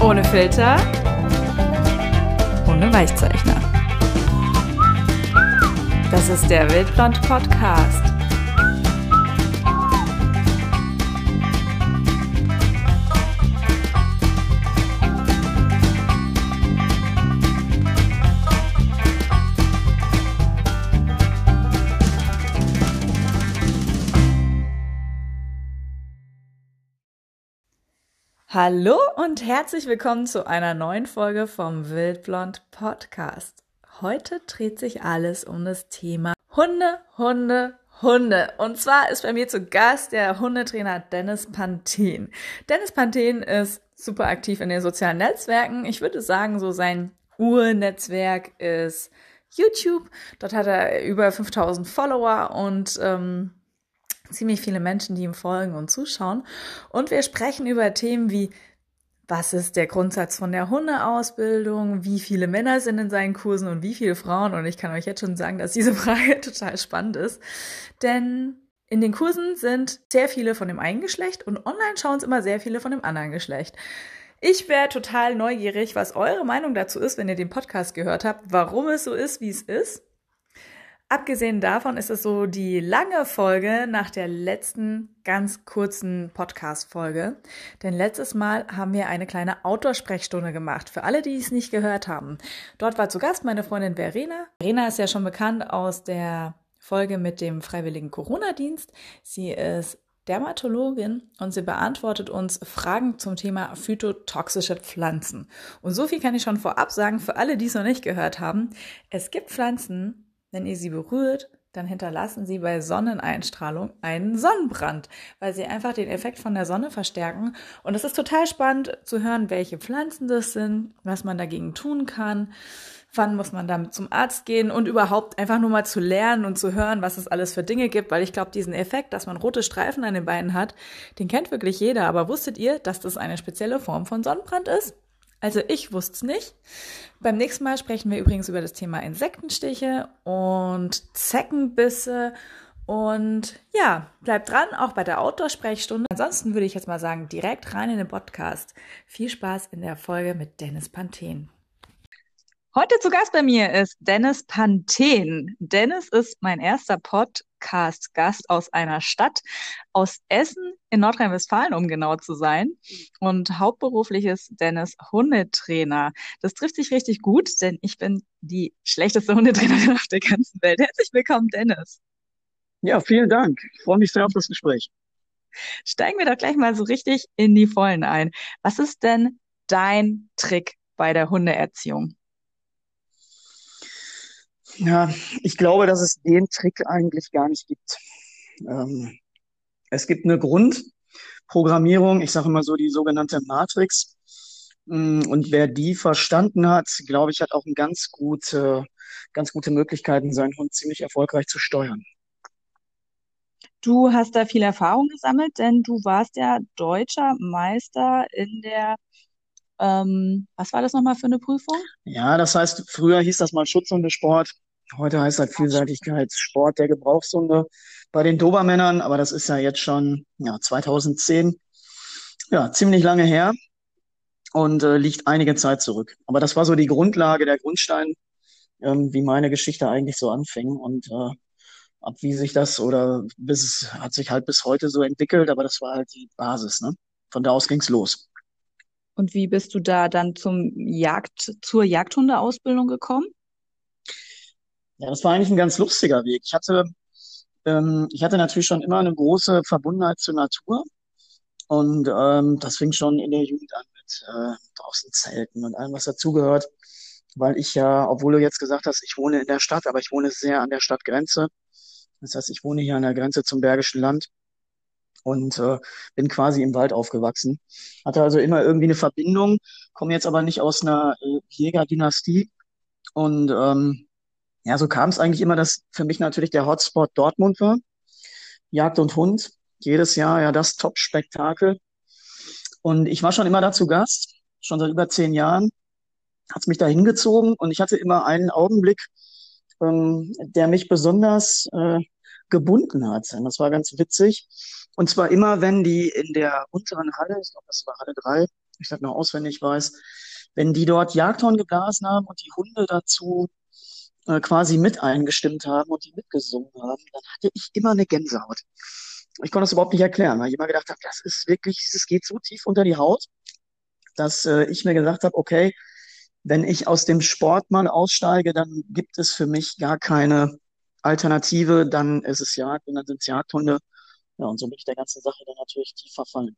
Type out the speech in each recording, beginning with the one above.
Ohne Filter, ohne Weichzeichner. Das ist der Wildblond Podcast. Hallo und herzlich willkommen zu einer neuen Folge vom Wildblond Podcast. Heute dreht sich alles um das Thema Hunde, Hunde, Hunde. Und zwar ist bei mir zu Gast der Hundetrainer Dennis Panthen. Dennis Panthen ist super aktiv in den sozialen Netzwerken. Ich würde sagen, so sein Urnetzwerk ist YouTube. Dort hat er über 5000 Follower und ähm, ziemlich viele Menschen, die ihm folgen und zuschauen. Und wir sprechen über Themen wie was ist der Grundsatz von der Hundeausbildung? Wie viele Männer sind in seinen Kursen und wie viele Frauen? Und ich kann euch jetzt schon sagen, dass diese Frage total spannend ist. Denn in den Kursen sind sehr viele von dem einen Geschlecht und online schauen es immer sehr viele von dem anderen Geschlecht. Ich wäre total neugierig, was eure Meinung dazu ist, wenn ihr den Podcast gehört habt, warum es so ist, wie es ist. Abgesehen davon ist es so die lange Folge nach der letzten ganz kurzen Podcast-Folge. Denn letztes Mal haben wir eine kleine Outdoor-Sprechstunde gemacht. Für alle, die es nicht gehört haben. Dort war zu Gast meine Freundin Verena. Verena ist ja schon bekannt aus der Folge mit dem Freiwilligen Corona-Dienst. Sie ist Dermatologin und sie beantwortet uns Fragen zum Thema phytotoxische Pflanzen. Und so viel kann ich schon vorab sagen, für alle, die es noch nicht gehört haben. Es gibt Pflanzen, wenn ihr sie berührt, dann hinterlassen sie bei Sonneneinstrahlung einen Sonnenbrand, weil sie einfach den Effekt von der Sonne verstärken. Und es ist total spannend zu hören, welche Pflanzen das sind, was man dagegen tun kann, wann muss man damit zum Arzt gehen und überhaupt einfach nur mal zu lernen und zu hören, was es alles für Dinge gibt, weil ich glaube, diesen Effekt, dass man rote Streifen an den Beinen hat, den kennt wirklich jeder. Aber wusstet ihr, dass das eine spezielle Form von Sonnenbrand ist? Also ich wusste es nicht. Beim nächsten Mal sprechen wir übrigens über das Thema Insektenstiche und Zeckenbisse. Und ja, bleibt dran, auch bei der Outdoor-Sprechstunde. Ansonsten würde ich jetzt mal sagen, direkt rein in den Podcast. Viel Spaß in der Folge mit Dennis Panthen. Heute zu Gast bei mir ist Dennis Panthen. Dennis ist mein erster Podcast-Gast aus einer Stadt, aus Essen in Nordrhein-Westfalen, um genau zu sein. Und hauptberuflich ist Dennis Hundetrainer. Das trifft sich richtig gut, denn ich bin die schlechteste Hundetrainerin auf der ganzen Welt. Herzlich willkommen, Dennis. Ja, vielen Dank. Ich freue mich sehr auf das Gespräch. Steigen wir doch gleich mal so richtig in die Vollen ein. Was ist denn dein Trick bei der Hundeerziehung? Ja, ich glaube, dass es den Trick eigentlich gar nicht gibt. Ähm, es gibt eine Grundprogrammierung, ich sage immer so die sogenannte Matrix. Mm, und wer die verstanden hat, glaube ich, hat auch ein ganz gute, ganz gute Möglichkeiten, seinen Hund ziemlich erfolgreich zu steuern. Du hast da viel Erfahrung gesammelt, denn du warst ja deutscher Meister in der ähm, was war das nochmal für eine Prüfung? Ja, das heißt, früher hieß das mal Schutzhundesport. Heute heißt das Vielseitigkeitssport der Gebrauchshunde bei den Dobermännern, aber das ist ja jetzt schon ja, 2010, ja, ziemlich lange her und äh, liegt einige Zeit zurück. Aber das war so die Grundlage, der Grundstein, ähm, wie meine Geschichte eigentlich so anfing und äh, ab wie sich das oder bis hat sich halt bis heute so entwickelt, aber das war halt die Basis, ne? Von da aus ging's los. Und wie bist du da dann zum Jagd, zur Jagdhundeausbildung gekommen? Ja, das war eigentlich ein ganz lustiger Weg. Ich hatte, ähm, ich hatte natürlich schon immer eine große Verbundenheit zur Natur. Und ähm, das fing schon in der Jugend an mit äh, draußen Zelten und allem, was dazugehört. Weil ich ja, obwohl du jetzt gesagt hast, ich wohne in der Stadt, aber ich wohne sehr an der Stadtgrenze. Das heißt, ich wohne hier an der Grenze zum Bergischen Land und äh, bin quasi im Wald aufgewachsen. Hatte also immer irgendwie eine Verbindung, komme jetzt aber nicht aus einer äh, Jägerdynastie und ähm, ja, so kam es eigentlich immer, dass für mich natürlich der Hotspot Dortmund war. Jagd und Hund, jedes Jahr ja das Top-Spektakel. Und ich war schon immer dazu Gast, schon seit über zehn Jahren, hat mich da hingezogen und ich hatte immer einen Augenblick, ähm, der mich besonders äh, gebunden hat. Und das war ganz witzig. Und zwar immer, wenn die in der unteren Halle, ich glaube, das war Halle 3, ich das noch auswendig weiß, wenn die dort Jagdhorn geblasen haben und die Hunde dazu äh, quasi mit eingestimmt haben und die mitgesungen haben, dann hatte ich immer eine Gänsehaut. Ich konnte das überhaupt nicht erklären, weil ich immer gedacht habe, das ist wirklich, es geht so tief unter die Haut, dass äh, ich mir gesagt habe, okay, wenn ich aus dem Sport mal aussteige, dann gibt es für mich gar keine Alternative, dann ist es Jagd und dann sind es Jagdhunde. Ja, und so bin ich der ganzen Sache dann natürlich tief verfallen.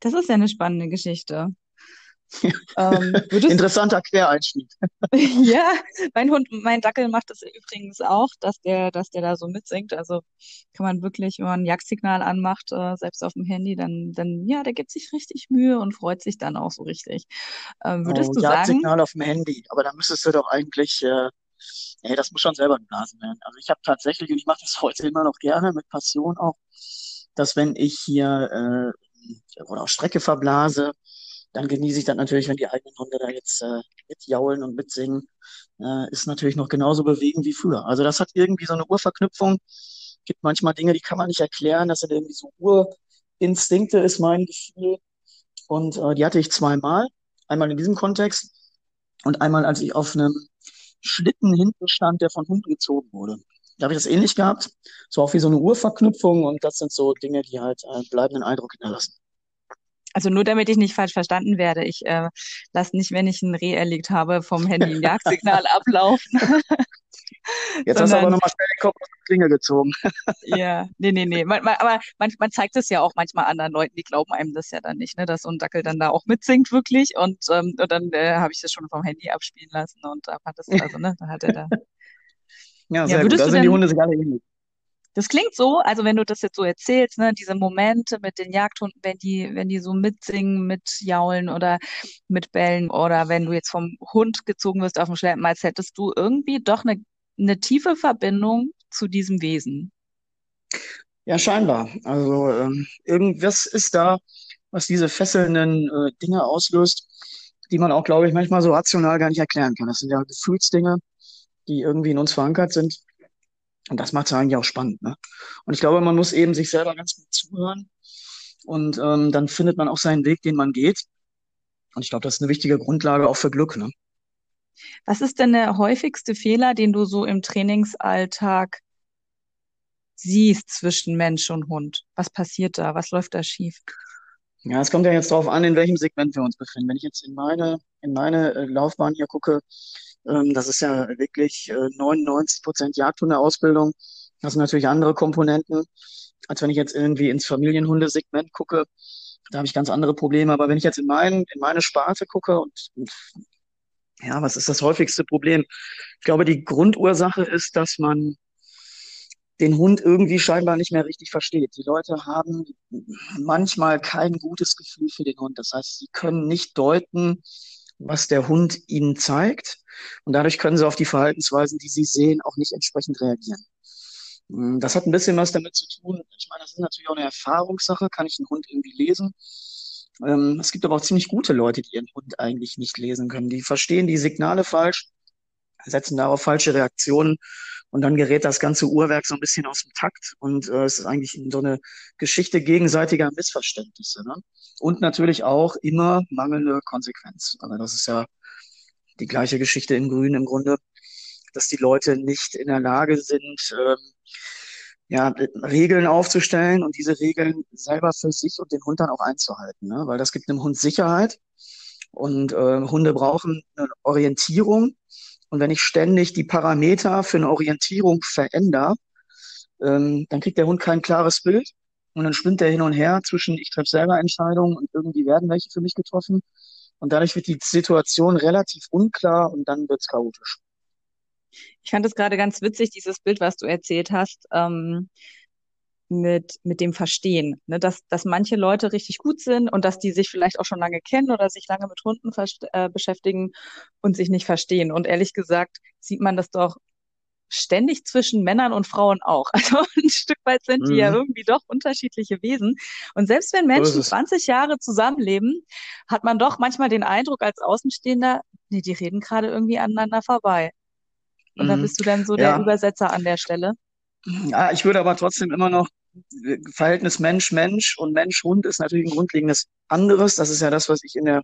Das ist ja eine spannende Geschichte. Ähm, Interessanter Quereinstieg. ja, mein Hund, mein Dackel macht das übrigens auch, dass der, dass der da so mitsingt. Also kann man wirklich, wenn man ein Jagdsignal anmacht, äh, selbst auf dem Handy, dann, dann, ja, der gibt sich richtig Mühe und freut sich dann auch so richtig. Ähm, würdest oh, du Jagdsignal sagen? auf dem Handy, aber da müsstest du doch eigentlich, äh, ey, das muss schon selber geblasen werden. Also ich habe tatsächlich, und ich mache das heute immer noch gerne, mit Passion auch, dass wenn ich hier äh, oder auf Strecke verblase, dann genieße ich das natürlich, wenn die eigenen Hunde da jetzt äh, mitjaulen und mitsingen. Äh, ist natürlich noch genauso bewegend wie früher. Also das hat irgendwie so eine Urverknüpfung. Gibt manchmal Dinge, die kann man nicht erklären. Das sind irgendwie so Urinstinkte, ist mein Gefühl. Und äh, die hatte ich zweimal. Einmal in diesem Kontext und einmal, als ich auf einem Schlitten hinten stand, der von Hunden gezogen wurde. Da habe ich das ähnlich gehabt. So auch wie so eine Urverknüpfung und das sind so Dinge, die halt einen bleibenden Eindruck hinterlassen. Also nur damit ich nicht falsch verstanden werde, ich äh, lasse nicht, wenn ich ein Reh erlegt habe, vom Handy ein Jagdsignal ablaufen. Jetzt hast du aber nochmal schnell den Kopf aus der Klinge gezogen. ja, nee, nee, nee. Man, man, aber man, man zeigt es ja auch manchmal anderen Leuten, die glauben einem das ja dann nicht, ne, dass so ein Dackel dann da auch mitsingt wirklich. Und, ähm, und dann äh, habe ich das schon vom Handy abspielen lassen und da fand es, also, ne, da hat er da. Ja, sehr ja, gut. Da sind die Hunde sich alle ähnlich. Das klingt so, also wenn du das jetzt so erzählst, ne, diese Momente mit den Jagdhunden, wenn die, wenn die so mitsingen, mitjaulen oder mitbellen oder wenn du jetzt vom Hund gezogen wirst auf dem Schleppen, als hättest du irgendwie doch eine, eine tiefe Verbindung zu diesem Wesen. Ja, scheinbar. Also ähm, irgendwas ist da, was diese fesselnden äh, Dinge auslöst, die man auch, glaube ich, manchmal so rational gar nicht erklären kann. Das sind ja Gefühlsdinge, die irgendwie in uns verankert sind. Und das macht es eigentlich auch spannend. Ne? Und ich glaube, man muss eben sich selber ganz gut zuhören und ähm, dann findet man auch seinen Weg, den man geht. Und ich glaube, das ist eine wichtige Grundlage auch für Glück. Ne? Was ist denn der häufigste Fehler, den du so im Trainingsalltag siehst zwischen Mensch und Hund? Was passiert da? Was läuft da schief? Ja, es kommt ja jetzt darauf an, in welchem Segment wir uns befinden. Wenn ich jetzt in meine, in meine äh, Laufbahn hier gucke, ähm, das ist ja wirklich äh, 99 Prozent Jagdhundeausbildung. Das sind natürlich andere Komponenten, als wenn ich jetzt irgendwie ins Familienhundesegment gucke. Da habe ich ganz andere Probleme. Aber wenn ich jetzt in, mein, in meine Sparte gucke und, und ja, was ist das häufigste Problem? Ich glaube, die Grundursache ist, dass man den Hund irgendwie scheinbar nicht mehr richtig versteht. Die Leute haben manchmal kein gutes Gefühl für den Hund. Das heißt, sie können nicht deuten, was der Hund ihnen zeigt. Und dadurch können sie auf die Verhaltensweisen, die sie sehen, auch nicht entsprechend reagieren. Hm, das hat ein bisschen was damit zu tun. Ich meine, das ist natürlich auch eine Erfahrungssache. Kann ich einen Hund irgendwie lesen? Ähm, es gibt aber auch ziemlich gute Leute, die ihren Hund eigentlich nicht lesen können. Die verstehen die Signale falsch, setzen darauf falsche Reaktionen und dann gerät das ganze Uhrwerk so ein bisschen aus dem Takt und äh, es ist eigentlich so eine Geschichte gegenseitiger Missverständnisse. Ne? Und natürlich auch immer mangelnde Konsequenz. Aber das ist ja die gleiche Geschichte in Grün im Grunde, dass die Leute nicht in der Lage sind, ähm, ja, Regeln aufzustellen und diese Regeln selber für sich und den Hund dann auch einzuhalten. Ne? Weil das gibt dem Hund Sicherheit und äh, Hunde brauchen eine Orientierung und wenn ich ständig die Parameter für eine Orientierung verändere, ähm, dann kriegt der Hund kein klares Bild und dann spinnt er hin und her zwischen ich treffe selber Entscheidungen und irgendwie werden welche für mich getroffen. Und dadurch wird die Situation relativ unklar und dann wird's chaotisch. Ich fand es gerade ganz witzig, dieses Bild, was du erzählt hast. Ähm, mit, mit dem Verstehen, ne? dass, dass manche Leute richtig gut sind und dass die sich vielleicht auch schon lange kennen oder sich lange mit Hunden äh, beschäftigen und sich nicht verstehen. Und ehrlich gesagt sieht man das doch ständig zwischen Männern und Frauen auch. Also ein Stück weit sind mhm. die ja mhm. irgendwie doch unterschiedliche Wesen. Und selbst wenn Menschen 20 Jahre zusammenleben, hat man doch manchmal den Eindruck als Außenstehender, nee, die reden gerade irgendwie aneinander vorbei. Und mhm. da bist du dann so der Übersetzer an der Stelle. Ja, ich würde aber trotzdem immer noch Verhältnis Mensch-Mensch und Mensch-Hund ist natürlich ein grundlegendes anderes. Das ist ja das, was ich in der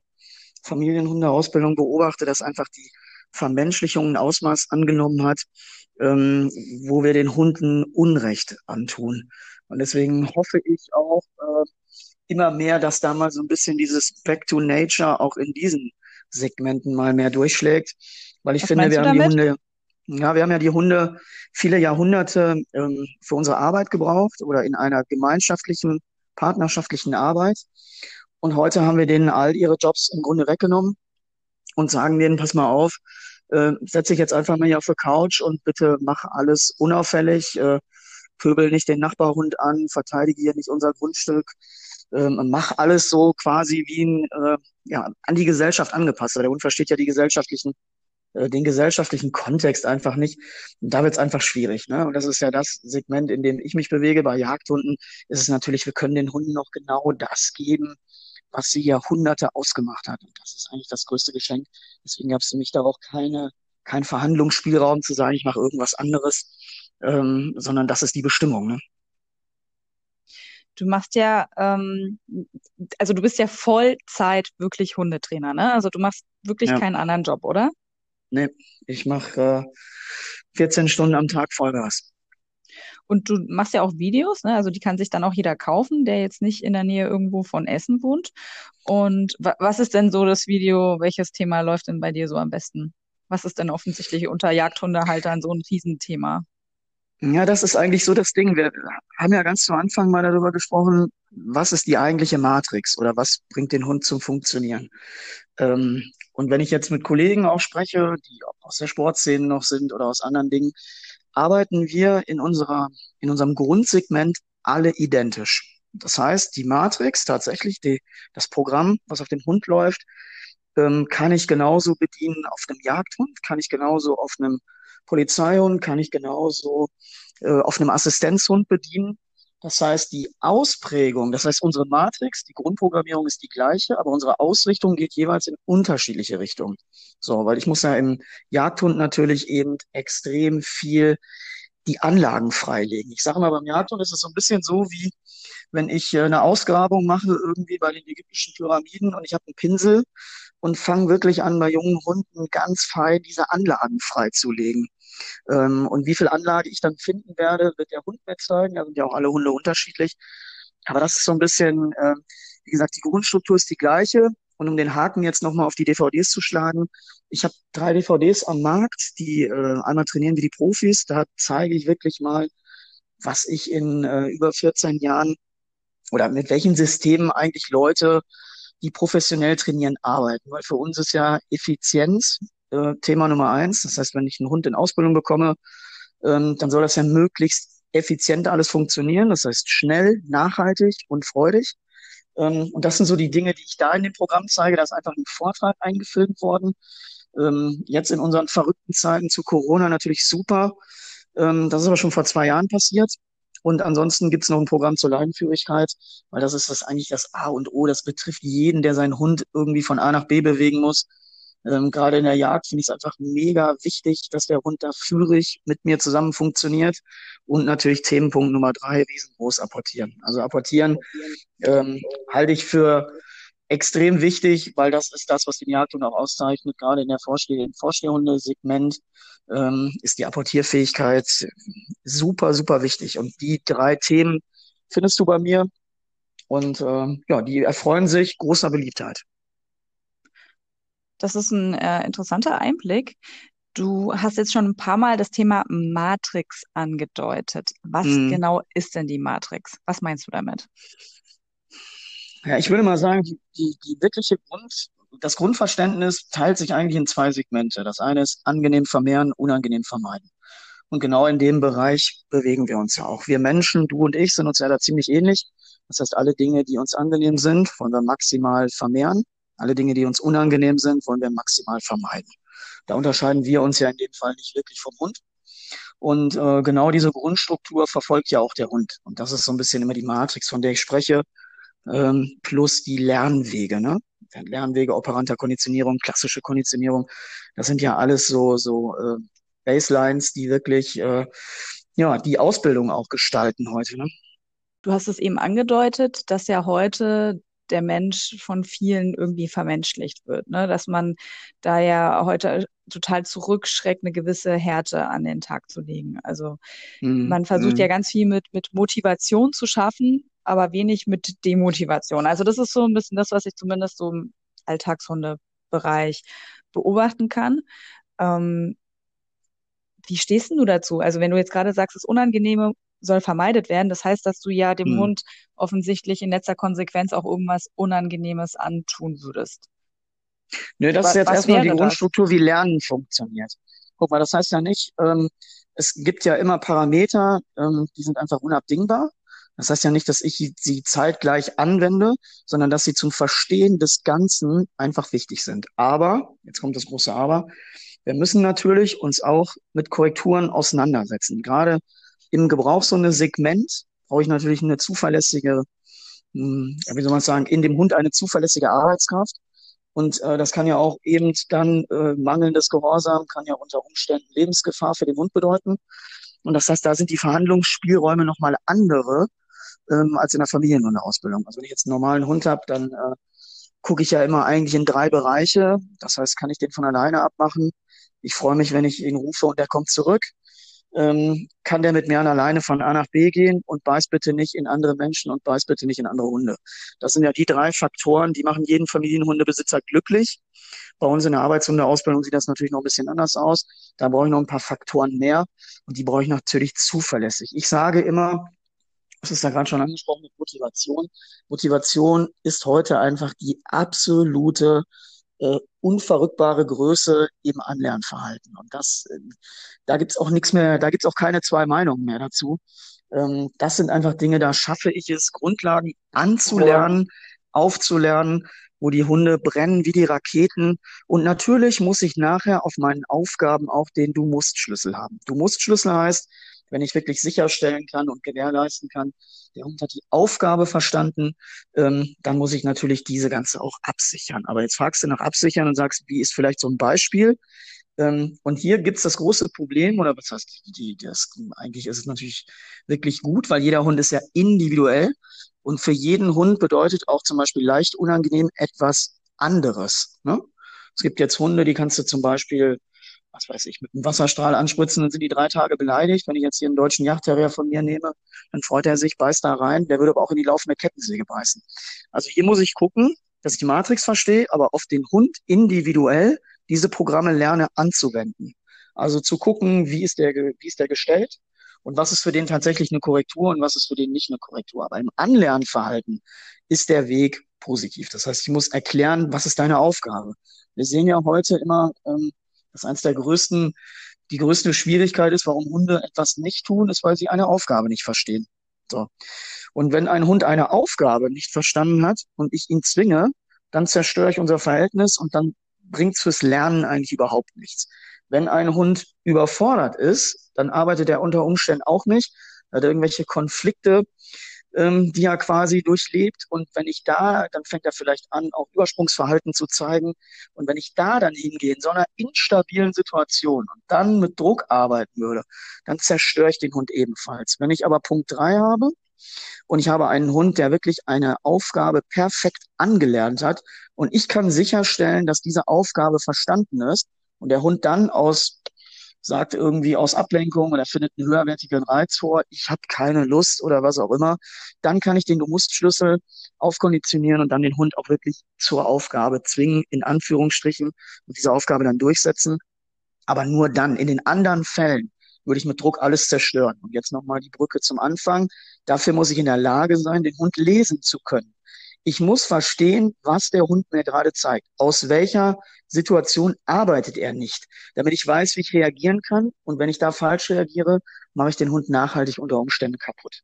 Familienhundeausbildung beobachte, dass einfach die Vermenschlichung ein Ausmaß angenommen hat, ähm, wo wir den Hunden Unrecht antun. Und deswegen hoffe ich auch äh, immer mehr, dass da mal so ein bisschen dieses Back to Nature auch in diesen Segmenten mal mehr durchschlägt. Weil ich Was finde, wir haben die damit? Hunde, ja, wir haben ja die Hunde viele Jahrhunderte ähm, für unsere Arbeit gebraucht oder in einer gemeinschaftlichen, partnerschaftlichen Arbeit. Und heute haben wir denen all ihre Jobs im Grunde weggenommen und sagen denen, pass mal auf, äh, setz dich jetzt einfach mal hier auf die Couch und bitte mach alles unauffällig, äh, pöbel nicht den Nachbarhund an, verteidige hier nicht unser Grundstück, ähm, mach alles so quasi wie ein, äh, ja, an die Gesellschaft angepasst. Der Hund versteht ja die gesellschaftlichen äh, den gesellschaftlichen Kontext einfach nicht. Da wird es einfach schwierig. Ne? Und das ist ja das Segment, in dem ich mich bewege. Bei Jagdhunden ist es natürlich, wir können den Hunden noch genau das geben, was sie Jahrhunderte ausgemacht hat. Und das ist eigentlich das größte Geschenk. Deswegen gab es für mich da auch keine, kein Verhandlungsspielraum zu sagen, ich mache irgendwas anderes, ähm, sondern das ist die Bestimmung. Ne? Du machst ja, ähm, also du bist ja Vollzeit wirklich Hundetrainer, ne? Also du machst wirklich Ja, keinen anderen Job, oder? Nee, ich mache äh, 14 Stunden am Tag Vollgas. Und du machst ja auch Videos, ne? Also die kann sich dann auch jeder kaufen, der jetzt nicht in der Nähe irgendwo von Essen wohnt. Und wa was ist denn so das Video? Welches Thema läuft denn bei dir so am besten? Was ist denn offensichtlich unter Jagdhundehaltern so ein Riesenthema? Ja, das ist eigentlich so das Ding. Wir haben ja ganz zu Anfang mal darüber gesprochen, was ist die eigentliche Matrix oder was bringt den Hund zum Funktionieren? Ähm, und wenn ich jetzt mit Kollegen auch spreche, die aus der Sportszene noch sind oder aus anderen Dingen, arbeiten wir in unserer, in unserem Grundsegment alle identisch. Das heißt, die Matrix, tatsächlich die, das Programm, was auf dem Hund läuft, ähm, kann ich genauso bedienen auf einem Jagdhund, kann ich genauso auf einem Polizeihund, kann ich genauso äh, auf einem Assistenzhund bedienen. Das heißt, die Ausprägung, das heißt, unsere Matrix, die Grundprogrammierung ist die gleiche, aber unsere Ausrichtung geht jeweils in unterschiedliche Richtungen. So, weil ich muss ja im Jagdhund natürlich eben extrem viel die Anlagen freilegen. Ich sage mal, beim Jagdhund ist es so ein bisschen so, wie wenn ich äh, eine Ausgrabung mache, irgendwie bei den ägyptischen Pyramiden und ich habe einen Pinsel und fange wirklich an, bei jungen Hunden ganz fein diese Anlagen freizulegen. Ähm, und wie viel Anlage ich dann finden werde, wird der Hund mir zeigen. Da sind ja auch alle Hunde unterschiedlich. Aber das ist so ein bisschen, äh, wie gesagt, die Grundstruktur ist die gleiche. Und um den Haken jetzt nochmal auf die DVDs zu schlagen, ich habe drei DVDs am Markt, die äh, einmal trainieren wie die Profis. Da zeige ich wirklich mal, was ich in äh, über 14 Jahren oder mit welchen Systemen eigentlich Leute, die professionell trainieren, arbeiten. Weil für uns ist ja Effizienz äh, Thema Nummer eins. Das heißt, wenn ich einen Hund in Ausbildung bekomme, ähm, dann soll das ja möglichst effizient alles funktionieren. Das heißt schnell, nachhaltig und freudig. Ähm, und das sind so die Dinge, die ich da in dem Programm zeige. Da ist einfach ein Vortrag eingefilmt worden. Ähm, jetzt in unseren verrückten Zeiten zu Corona natürlich super. Ähm, das ist aber schon vor zwei Jahren passiert. Und ansonsten gibt es noch ein Programm zur Leinenführigkeit, weil das ist das eigentlich das A und O. Das betrifft jeden, der seinen Hund irgendwie von A nach B bewegen muss. Ähm, gerade in der Jagd finde ich es einfach mega wichtig, dass der Hund da führig mit mir zusammen funktioniert. Und natürlich Themenpunkt Nummer drei, riesengroß apportieren. Also apportieren ähm, halte ich für extrem wichtig, weil das ist das, was den Jagdhund auch auszeichnet. Gerade in der Vorsteh im Vorstehhunde-Segment ähm, ist die Apportierfähigkeit super, super wichtig. Und die drei Themen findest du bei mir. Und ähm, ja, die erfreuen sich großer Beliebtheit. Das ist ein äh, interessanter Einblick. Du hast jetzt schon ein paar Mal das Thema Matrix angedeutet. Was Hm. genau ist denn die Matrix? Was meinst du damit? Ja, ich würde mal sagen, die, die, die wirkliche Grund, das Grundverständnis teilt sich eigentlich in zwei Segmente. Das eine ist angenehm vermehren, unangenehm vermeiden. Und genau in dem Bereich bewegen wir uns ja auch. Wir Menschen, du und ich, sind uns ja da ziemlich ähnlich. Das heißt, alle Dinge, die uns angenehm sind, wollen wir maximal vermehren. Alle Dinge, die uns unangenehm sind, wollen wir maximal vermeiden. Da unterscheiden wir uns ja in dem Fall nicht wirklich vom Hund. Und äh, genau diese Grundstruktur verfolgt ja auch der Hund. Und das ist so ein bisschen immer die Matrix, von der ich spreche ähm, plus die Lernwege, ne? Lernwege operanter Konditionierung, klassische Konditionierung. Das sind ja alles so, so äh, Baselines, die wirklich äh, ja, die Ausbildung auch gestalten heute. Ne? Du hast es eben angedeutet, dass ja heute der Mensch von vielen irgendwie vermenschlicht wird, ne? Dass man da ja heute total zurückschreckt, eine gewisse Härte an den Tag zu legen. Also mhm. man versucht mhm. ja ganz viel mit, mit Motivation zu schaffen, aber wenig mit Demotivation. Also das ist so ein bisschen das, was ich zumindest so im Alltagshundebereich beobachten kann. Ähm, wie stehst du dazu? Also wenn du jetzt gerade sagst, das Unangenehme soll vermeidet werden, das heißt, dass du ja dem hm. Hund offensichtlich in letzter Konsequenz auch irgendwas Unangenehmes antun würdest. Nö, das was, ist jetzt erstmal die Grundstruktur, wie Lernen funktioniert. Guck mal, das heißt ja nicht, ähm, es gibt ja immer Parameter, ähm, die sind einfach unabdingbar. Das heißt ja nicht, dass ich sie zeitgleich anwende, sondern dass sie zum Verstehen des Ganzen einfach wichtig sind. Aber, jetzt kommt das große Aber, wir müssen natürlich uns auch mit Korrekturen auseinandersetzen. Gerade im Gebrauchshunde-Segment brauche ich natürlich eine zuverlässige, hm, wie soll man sagen, in dem Hund eine zuverlässige Arbeitskraft. Und äh, das kann ja auch eben dann äh, mangelndes Gehorsam, kann ja unter Umständen Lebensgefahr für den Hund bedeuten. Und das heißt, da sind die Verhandlungsspielräume nochmal andere ähm, als in der Familienhundeausbildung. Also wenn ich jetzt einen normalen Hund habe, dann äh, gucke ich ja immer eigentlich in drei Bereiche. Das heißt, kann ich den von alleine abmachen? Ich freue mich, wenn ich ihn rufe und er kommt zurück ähm, kann der mit mir alleine von A nach B gehen und beißt bitte nicht in andere Menschen und beißt bitte nicht in andere Hunde. Das sind ja die drei Faktoren, die machen jeden Familienhundebesitzer glücklich. Bei uns in der Arbeitshundeausbildung sieht das natürlich noch ein bisschen anders aus. Da brauche ich noch ein paar Faktoren mehr und die brauche ich natürlich zuverlässig. Ich sage immer, das ist da gerade schon angesprochen mit Motivation. Motivation ist heute einfach die absolute äh, unverrückbare Größe im Anlernverhalten. Und das, äh, da gibt's auch nichts mehr, da gibt's auch keine zwei Meinungen mehr dazu. Ähm, das sind einfach Dinge, da schaffe ich es, Grundlagen anzulernen, aufzulernen, wo die Hunde brennen wie die Raketen. Und natürlich muss ich nachher auf meinen Aufgaben auch den Du musst Schlüssel haben. Du musst Schlüssel heißt, wenn ich wirklich sicherstellen kann und gewährleisten kann, der Hund hat die Aufgabe verstanden, ähm, dann muss ich natürlich diese ganze auch absichern. Aber jetzt fragst du nach absichern und sagst, wie ist vielleicht so ein Beispiel? Ähm, und hier gibt's das große Problem, oder was heißt, die, das, eigentlich ist es natürlich wirklich gut, weil jeder Hund ist ja individuell. Und für jeden Hund bedeutet auch zum Beispiel leicht unangenehm etwas anderes. Ne? Es gibt jetzt Hunde, die kannst du zum Beispiel was weiß ich, mit einem Wasserstrahl anspritzen, dann sind die drei Tage beleidigt. Wenn ich jetzt hier einen deutschen Yachtterrier von mir nehme, dann freut er sich, beißt da rein. Der würde aber auch in die laufende Kettensäge beißen. Also hier muss ich gucken, dass ich die Matrix verstehe, aber auf den Hund individuell diese Programme lerne anzuwenden. Also zu gucken, wie ist der, wie ist der gestellt und was ist für den tatsächlich eine Korrektur und was ist für den nicht eine Korrektur. Aber im Anlernverhalten ist der Weg positiv. Das heißt, ich muss erklären, was ist deine Aufgabe. Wir sehen ja heute immer, ähm, das eines der größten, die größte Schwierigkeit ist, warum Hunde etwas nicht tun, ist, weil sie eine Aufgabe nicht verstehen. So. Und wenn ein Hund eine Aufgabe nicht verstanden hat und ich ihn zwinge, dann zerstöre ich unser Verhältnis und dann bringt es fürs Lernen eigentlich überhaupt nichts. Wenn ein Hund überfordert ist, dann arbeitet er unter Umständen auch nicht, hat irgendwelche Konflikte ähm, die er quasi durchlebt. Und wenn ich da, dann fängt er vielleicht an, auch Übersprungsverhalten zu zeigen. Und wenn ich da dann hingehe, in so einer instabilen Situation und dann mit Druck arbeiten würde, dann zerstöre ich den Hund ebenfalls. Wenn ich aber Punkt drei habe, und ich habe einen Hund, der wirklich eine Aufgabe perfekt angelernt hat und ich kann sicherstellen, dass diese Aufgabe verstanden ist und der Hund dann aus sagt irgendwie aus Ablenkung oder findet einen höherwertigen Reiz vor, ich habe keine Lust oder was auch immer, dann kann ich den Du musst Schlüssel aufkonditionieren und dann den Hund auch wirklich zur Aufgabe zwingen, in Anführungsstrichen, und diese Aufgabe dann durchsetzen. Aber nur dann. In den anderen Fällen würde ich mit Druck alles zerstören. Und jetzt nochmal die Brücke zum Anfang. Dafür muss ich in der Lage sein, den Hund lesen zu können. Ich muss verstehen, was der Hund mir gerade zeigt. Aus welcher Situation arbeitet er nicht, damit ich weiß, wie ich reagieren kann. Und wenn ich da falsch reagiere, mache ich den Hund nachhaltig unter Umständen kaputt.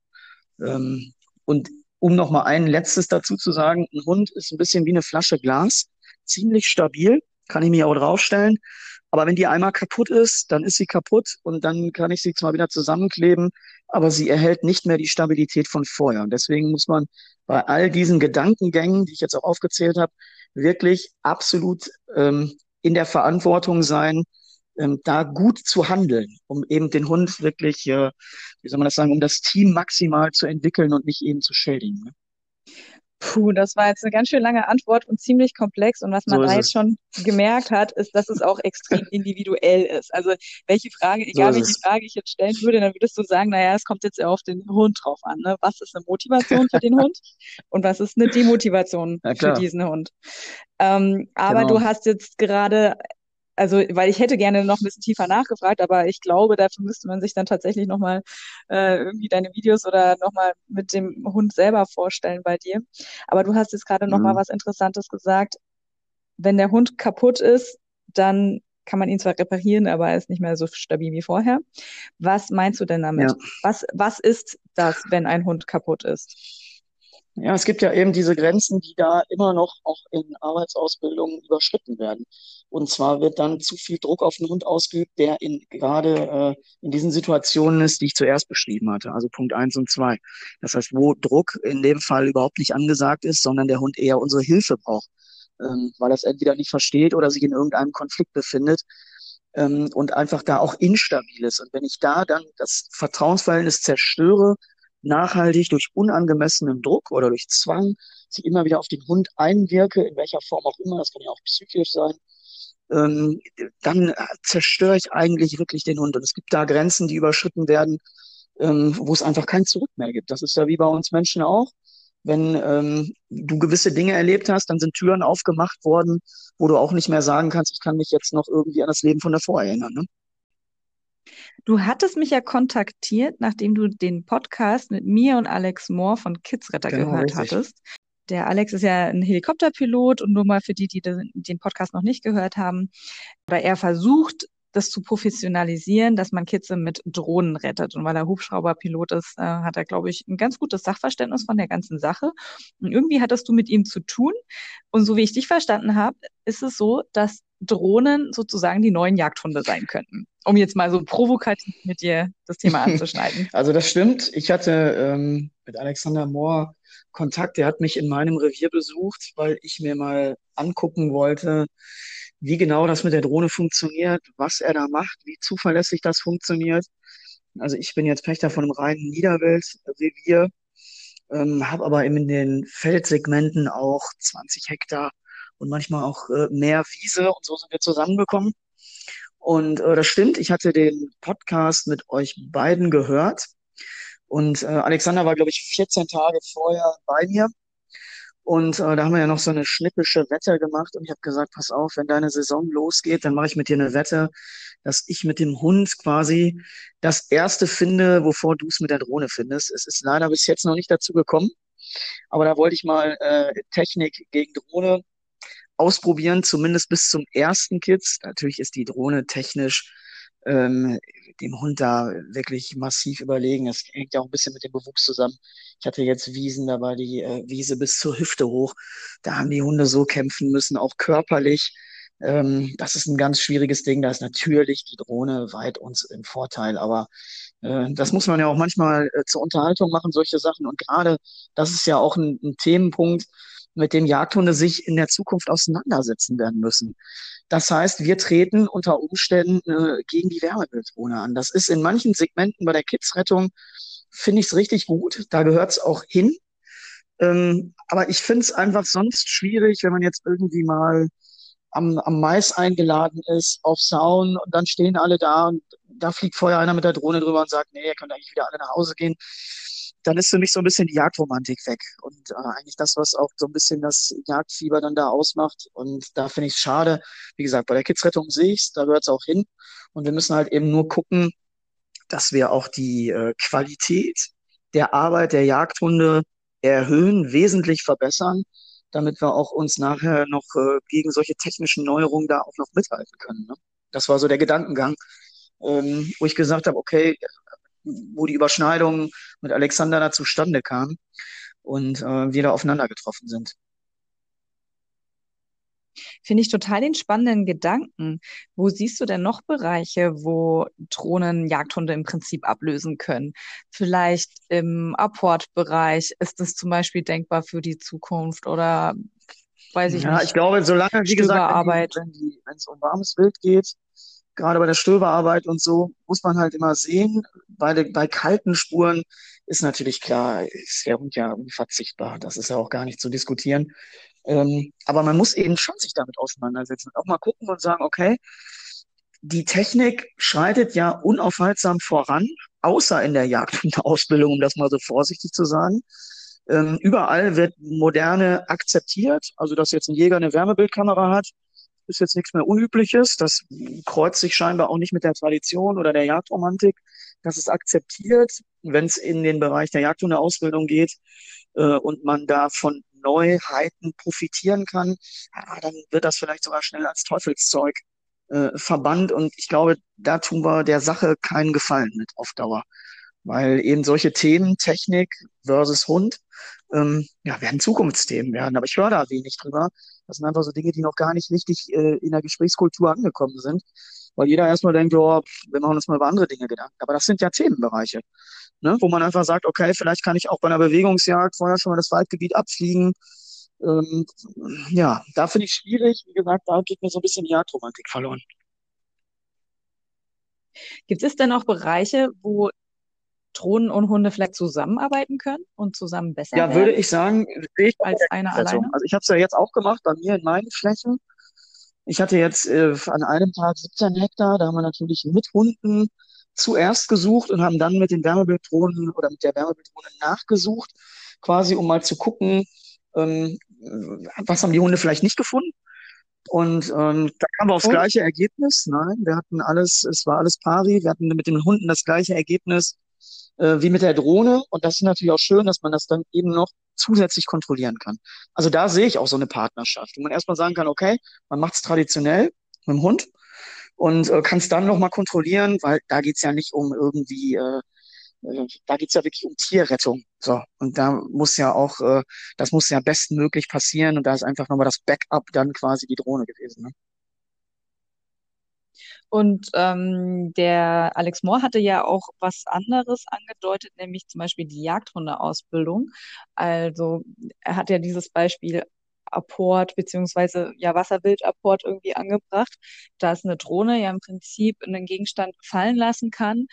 Ähm, und um noch mal ein letztes dazu zu sagen, ein Hund ist ein bisschen wie eine Flasche Glas, ziemlich stabil, kann ich mir auch draufstellen. Aber wenn die einmal kaputt ist, dann ist sie kaputt und dann kann ich sie zwar wieder zusammenkleben, aber sie erhält nicht mehr die Stabilität von vorher. Und deswegen muss man bei all diesen Gedankengängen, die ich jetzt auch aufgezählt habe, wirklich absolut ähm, in der Verantwortung sein, ähm, da gut zu handeln, um eben den Hund wirklich, äh, wie soll man das sagen, um das Team maximal zu entwickeln und nicht eben zu schädigen. Ne? Puh, das war jetzt eine ganz schön lange Antwort und ziemlich komplex. Und was man so da jetzt schon gemerkt hat, ist, dass es auch extrem individuell ist. Also welche Frage, egal so welche es. Frage ich jetzt stellen würde, dann würdest du sagen, naja, es kommt jetzt ja auf den Hund drauf an. Ne? Was ist eine Motivation für den Hund und was ist eine Demotivation für diesen Hund? Ähm, aber genau. du hast jetzt gerade also, weil ich hätte gerne noch ein bisschen tiefer nachgefragt, aber ich glaube, dafür müsste man sich dann tatsächlich nochmal äh, irgendwie deine Videos oder nochmal mit dem Hund selber vorstellen bei dir. Aber du hast jetzt gerade mhm. nochmal was Interessantes gesagt. Wenn der Hund kaputt ist, dann kann man ihn zwar reparieren, aber er ist nicht mehr so stabil wie vorher. Was meinst du denn damit? Ja. Was, was ist das, wenn ein Hund kaputt ist? Ja, es gibt ja eben diese Grenzen, die da immer noch auch in Arbeitsausbildungen überschritten werden. Und zwar wird dann zu viel Druck auf den Hund ausgeübt, der in, gerade äh, in diesen Situationen ist, die ich zuerst beschrieben hatte. Also Punkt eins und zwei. Das heißt, wo Druck in dem Fall überhaupt nicht angesagt ist, sondern der Hund eher unsere Hilfe braucht, ähm, weil er es entweder nicht versteht oder sich in irgendeinem Konflikt befindet ähm, und einfach da auch instabil ist. Und wenn ich da dann das Vertrauensverhältnis zerstöre, nachhaltig durch unangemessenen Druck oder durch Zwang, sie immer wieder auf den Hund einwirke, in welcher Form auch immer, das kann ja auch psychisch sein, ähm, dann zerstöre ich eigentlich wirklich den Hund. Und es gibt da Grenzen, die überschritten werden, ähm, wo es einfach kein Zurück mehr gibt. Das ist ja wie bei uns Menschen auch. Wenn ähm, du gewisse Dinge erlebt hast, dann sind Türen aufgemacht worden, wo du auch nicht mehr sagen kannst, ich kann mich jetzt noch irgendwie an das Leben von davor erinnern. Ne? Du hattest mich ja kontaktiert, nachdem du den Podcast mit mir und Alex Moore von Kidsretter genau, gehört richtig. hattest. Der Alex ist ja ein Helikopterpilot und nur mal für die, die den Podcast noch nicht gehört haben, oder er versucht, das zu professionalisieren, dass man Kids mit Drohnen rettet. Und weil er Hubschrauberpilot ist, äh, hat er, glaube ich, ein ganz gutes Sachverständnis von der ganzen Sache. Und irgendwie hattest du mit ihm zu tun. Und so wie ich dich verstanden habe, ist es so, dass Drohnen sozusagen die neuen Jagdhunde sein könnten. Um jetzt mal so provokativ mit dir das Thema anzuschneiden. Also das stimmt. Ich hatte ähm, mit Alexander Mohr Kontakt. Der hat mich in meinem Revier besucht, weil ich mir mal angucken wollte, wie genau das mit der Drohne funktioniert, was er da macht, wie zuverlässig das funktioniert. Also ich bin jetzt Pächter von einem reinen Niederweltrevier, ähm, habe aber in den Feldsegmenten auch 20 Hektar und manchmal auch äh, mehr Wiese und so sind wir zusammengekommen. Und äh, das stimmt, ich hatte den Podcast mit euch beiden gehört. Und äh, Alexander war, glaube ich, 14 Tage vorher bei mir. Und äh, da haben wir ja noch so eine schnippische Wette gemacht. Und ich habe gesagt, pass auf, wenn deine Saison losgeht, dann mache ich mit dir eine Wette, dass ich mit dem Hund quasi das erste finde, wovor du es mit der Drohne findest. Es ist leider bis jetzt noch nicht dazu gekommen. Aber da wollte ich mal äh, Technik gegen Drohne ausprobieren, zumindest bis zum ersten Kids. Natürlich ist die Drohne technisch ähm, dem Hund da wirklich massiv überlegen. Es hängt ja auch ein bisschen mit dem Bewuchs zusammen. Ich hatte jetzt Wiesen, da war die äh, Wiese bis zur Hüfte hoch. Da haben die Hunde so kämpfen müssen, auch körperlich. Ähm, das ist ein ganz schwieriges Ding. Da ist natürlich die Drohne weit uns im Vorteil, aber äh, das muss man ja auch manchmal äh, zur Unterhaltung machen, solche Sachen. Und gerade das ist ja auch ein, ein Themenpunkt, mit dem Jagdhunde sich in der Zukunft auseinandersetzen werden müssen. Das heißt, wir treten unter Umständen äh, gegen die Wärmebilddrohne an. Das ist in manchen Segmenten bei der Kidsrettung, finde ich es richtig gut. Da gehört es auch hin. Ähm, aber ich finde es einfach sonst schwierig, wenn man jetzt irgendwie mal am, am Mais eingeladen ist, auf Sauen und dann stehen alle da und da fliegt vorher einer mit der Drohne drüber und sagt, nee, ihr könnt eigentlich wieder alle nach Hause gehen dann ist für mich so ein bisschen die Jagdromantik weg. Und äh, eigentlich das, was auch so ein bisschen das Jagdfieber dann da ausmacht. Und da finde ich es schade. Wie gesagt, bei der Kidsrettung sehe ich es, da gehört es auch hin. Und wir müssen halt eben nur gucken, dass wir auch die äh, Qualität der Arbeit der Jagdhunde erhöhen, wesentlich verbessern, damit wir auch uns nachher noch äh, gegen solche technischen Neuerungen da auch noch mithalten können. Ne? Das war so der Gedankengang, ähm, wo ich gesagt habe, okay, wo die Überschneidung mit Alexander da zustande kam und äh, wir da aufeinander getroffen sind. Finde ich total den spannenden Gedanken. Wo siehst du denn noch Bereiche, wo Drohnen Jagdhunde im Prinzip ablösen können? Vielleicht im Apport-Bereich ist das zum Beispiel denkbar für die Zukunft oder weiß ich ja, nicht. Ja, ich glaube, solange, wie gesagt, wenn es um warmes Wild geht, gerade bei der Stöberarbeit und so, muss man halt immer sehen. Bei, de, bei kalten Spuren ist natürlich klar, ist der Hund ja unverzichtbar. Das ist ja auch gar nicht zu diskutieren. Ähm, aber man muss eben schon sich damit auseinandersetzen. Auch mal gucken und sagen, okay, die Technik schreitet ja unaufhaltsam voran, außer in der Jagd und Ausbildung, um das mal so vorsichtig zu sagen. Ähm, überall wird moderne akzeptiert. Also, dass jetzt ein Jäger eine Wärmebildkamera hat, ist jetzt nichts mehr Unübliches. Das kreuzt sich scheinbar auch nicht mit der Tradition oder der Jagdromantik. Das ist akzeptiert, wenn es in den Bereich der Jagdhundeausbildung geht äh, und man da von Neuheiten profitieren kann, ja, dann wird das vielleicht sogar schnell als Teufelszeug äh, verbannt. Und ich glaube, da tun wir der Sache keinen Gefallen mit auf Dauer. Weil eben solche Themen, Technik versus Hund, ähm, ja, werden Zukunftsthemen werden. Aber ich höre da wenig drüber. Das sind einfach so Dinge, die noch gar nicht richtig äh, in der Gesprächskultur angekommen sind. Weil jeder erstmal denkt, oh, wir machen uns mal über andere Dinge Gedanken. Aber das sind ja Themenbereiche, ne? wo man einfach sagt, okay, vielleicht kann ich auch bei einer Bewegungsjagd vorher schon mal das Waldgebiet abfliegen. Ähm, ja, da finde ich schwierig. Wie gesagt, da geht mir so ein bisschen die Jagdromantik verloren. Gibt es denn auch Bereiche, wo Drohnen und Hunde vielleicht zusammenarbeiten können und zusammen besser Ja, würde ich sagen, ich als einer alleine? Also ich habe es ja jetzt auch gemacht bei mir in meinen Flächen. Ich hatte jetzt äh, an einem Tag 17 Hektar, da haben wir natürlich mit Hunden zuerst gesucht und haben dann mit den Wärmebilddrohnen oder mit der Wärmebilddrohne nachgesucht, quasi um mal zu gucken, ähm, was haben die Hunde vielleicht nicht gefunden. Und ähm, da kamen wir aufs Und? gleiche Ergebnis. Nein, wir hatten alles, es war alles pari. Wir hatten mit den Hunden das gleiche Ergebnis äh, wie mit der Drohne. Und das ist natürlich auch schön, dass man das dann eben noch zusätzlich kontrollieren kann. Also da sehe ich auch so eine Partnerschaft, wo man erstmal sagen kann, okay, man macht es traditionell mit dem Hund und äh, kann es dann nochmal kontrollieren, weil da geht's ja nicht um irgendwie, äh, äh, da geht's ja wirklich um Tierrettung. So, und da muss ja auch, äh, das muss ja bestmöglich passieren und da ist einfach nochmal das Backup dann quasi die Drohne gewesen. Ne? Und ähm, der Alex Moore hatte ja auch was anderes angedeutet, nämlich zum Beispiel die Jagdhundeausbildung. Also er hat ja dieses Beispiel Apport beziehungsweise ja Wasserbildapport irgendwie angebracht, dass eine Drohne ja im Prinzip einen Gegenstand fallen lassen kann.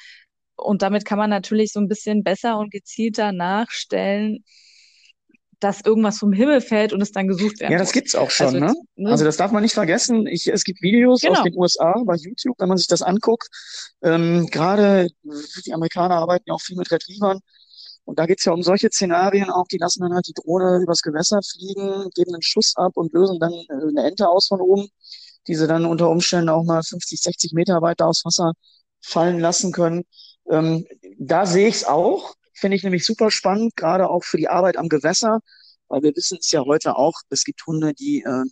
Und damit kann man natürlich so ein bisschen besser und gezielter nachstellen, dass irgendwas vom Himmel fällt und es dann gesucht werden Ja, das gibt's auch schon, Also, ne? ne? Also das darf man nicht vergessen. Ich, es gibt Videos aus Genau. den USA bei YouTube, wenn man sich das anguckt. Ähm, gerade die Amerikaner arbeiten ja auch viel mit Retrievern. Und da geht's ja um solche Szenarien auch. Die lassen dann halt die Drohne übers Gewässer fliegen, geben einen Schuss ab und lösen dann äh, eine Ente aus von oben, die sie dann unter Umständen auch mal 50, 60 Meter weiter aufs Wasser fallen lassen können. Ähm, da sehe ich es auch. Finde ich nämlich super spannend, gerade auch für die Arbeit am Gewässer, weil wir wissen es ja heute auch, es gibt Hunde, die, äh,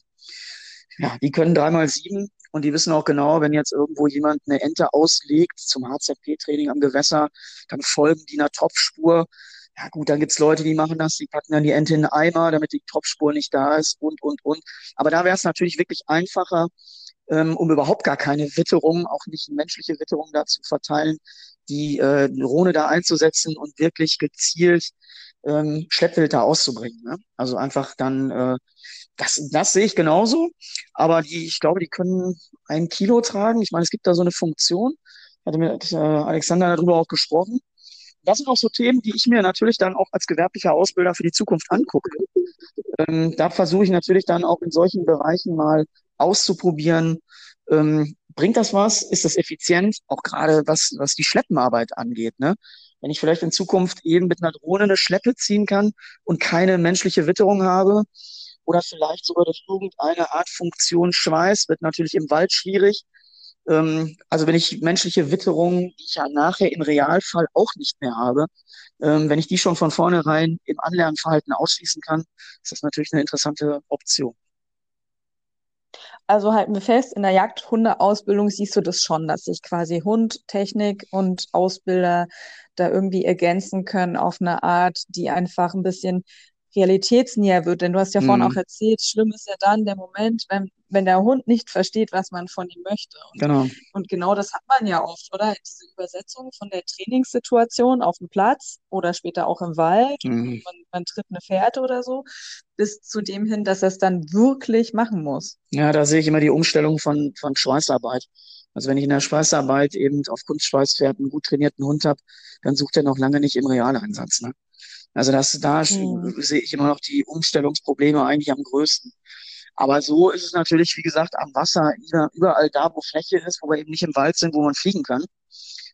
ja, die können dreimal sieben und die wissen auch genau, wenn jetzt irgendwo jemand eine Ente auslegt zum HZP-Training am Gewässer, dann folgen die einer Tropfspur. Ja gut, dann gibt's Leute, die machen das, die packen dann die Ente in einen Eimer, damit die Tropfspur nicht da ist und, und, und. Aber da wäre es natürlich wirklich einfacher, ähm, um überhaupt gar keine Witterung, auch nicht menschliche Witterung da zu verteilen, die äh, Drohne da einzusetzen und wirklich gezielt ähm, Schleppwild da auszubringen. Ne? Also einfach dann, äh, das, das sehe ich genauso, aber die, ich glaube, die können ein Kilo tragen. Ich meine, es gibt da so eine Funktion. Hatte mit äh, Alexander darüber auch gesprochen. Das sind auch so Themen, die ich mir natürlich dann auch als gewerblicher Ausbilder für die Zukunft angucke. Ähm, da versuche ich natürlich dann auch in solchen Bereichen mal auszuprobieren, ähm, bringt das was? Ist das effizient? Auch gerade was, was die Schleppenarbeit angeht, ne? Wenn ich vielleicht in Zukunft eben mit einer Drohne eine Schleppe ziehen kann und keine menschliche Witterung habe oder vielleicht sogar durch irgendeine Art Funktion Schweiß, wird natürlich im Wald schwierig. Ähm, also wenn ich menschliche Witterung, die ich ja nachher im Realfall auch nicht mehr habe, ähm, wenn ich die schon von vornherein im Anlernverhalten ausschließen kann, ist das natürlich eine interessante Option. Also halten wir fest, in der Jagdhundeausbildung siehst du das schon, dass sich quasi Hund, Technik und Ausbilder da irgendwie ergänzen können auf eine Art, die einfach ein bisschen realitätsnäher wird. Denn du hast ja vorhin auch Mhm. erzählt, schlimm ist ja dann der Moment, wenn, wenn der Hund nicht versteht, was man von ihm möchte. Und, Genau. und genau das hat man ja oft, oder? Diese Übersetzung von der Trainingssituation auf dem Platz oder später auch im Wald. Mhm. Man, man tritt eine Fährte oder so, bis zu dem hin, dass er es dann wirklich machen muss. Ja, da sehe ich immer die Umstellung von, von Schweißarbeit. Also wenn ich in der Schweißarbeit eben auf Kunstschweißpferd einen gut trainierten Hund habe, dann sucht er noch lange nicht im Realeinsatz. Ne? Also das, da mhm. sehe ich immer noch die Umstellungsprobleme eigentlich am größten. Aber so ist es natürlich, wie gesagt, am Wasser, überall da, wo Fläche ist, wo wir eben nicht im Wald sind, wo man fliegen kann.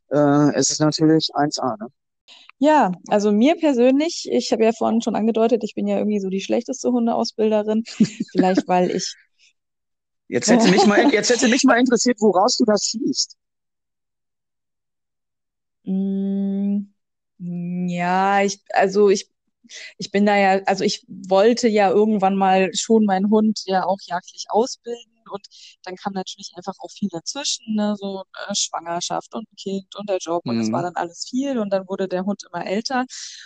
Äh, es ist natürlich 1A. Ne? Ja, also mir persönlich, ich habe ja vorhin schon angedeutet, ich bin ja irgendwie so die schlechteste Hundeausbilderin. Vielleicht weil ich Jetzt hätte mich mal, jetzt hätte mich mal interessiert, woraus du das siehst. Mm, ja, ich, also ich, ich bin da ja, also ich wollte ja irgendwann mal schon meinen Hund ja auch jagdlich ausbilden und dann kam natürlich einfach auch viel dazwischen, ne, so äh, Schwangerschaft und ein Kind und der Job und es war mhm. dann alles viel und dann wurde der Hund immer älter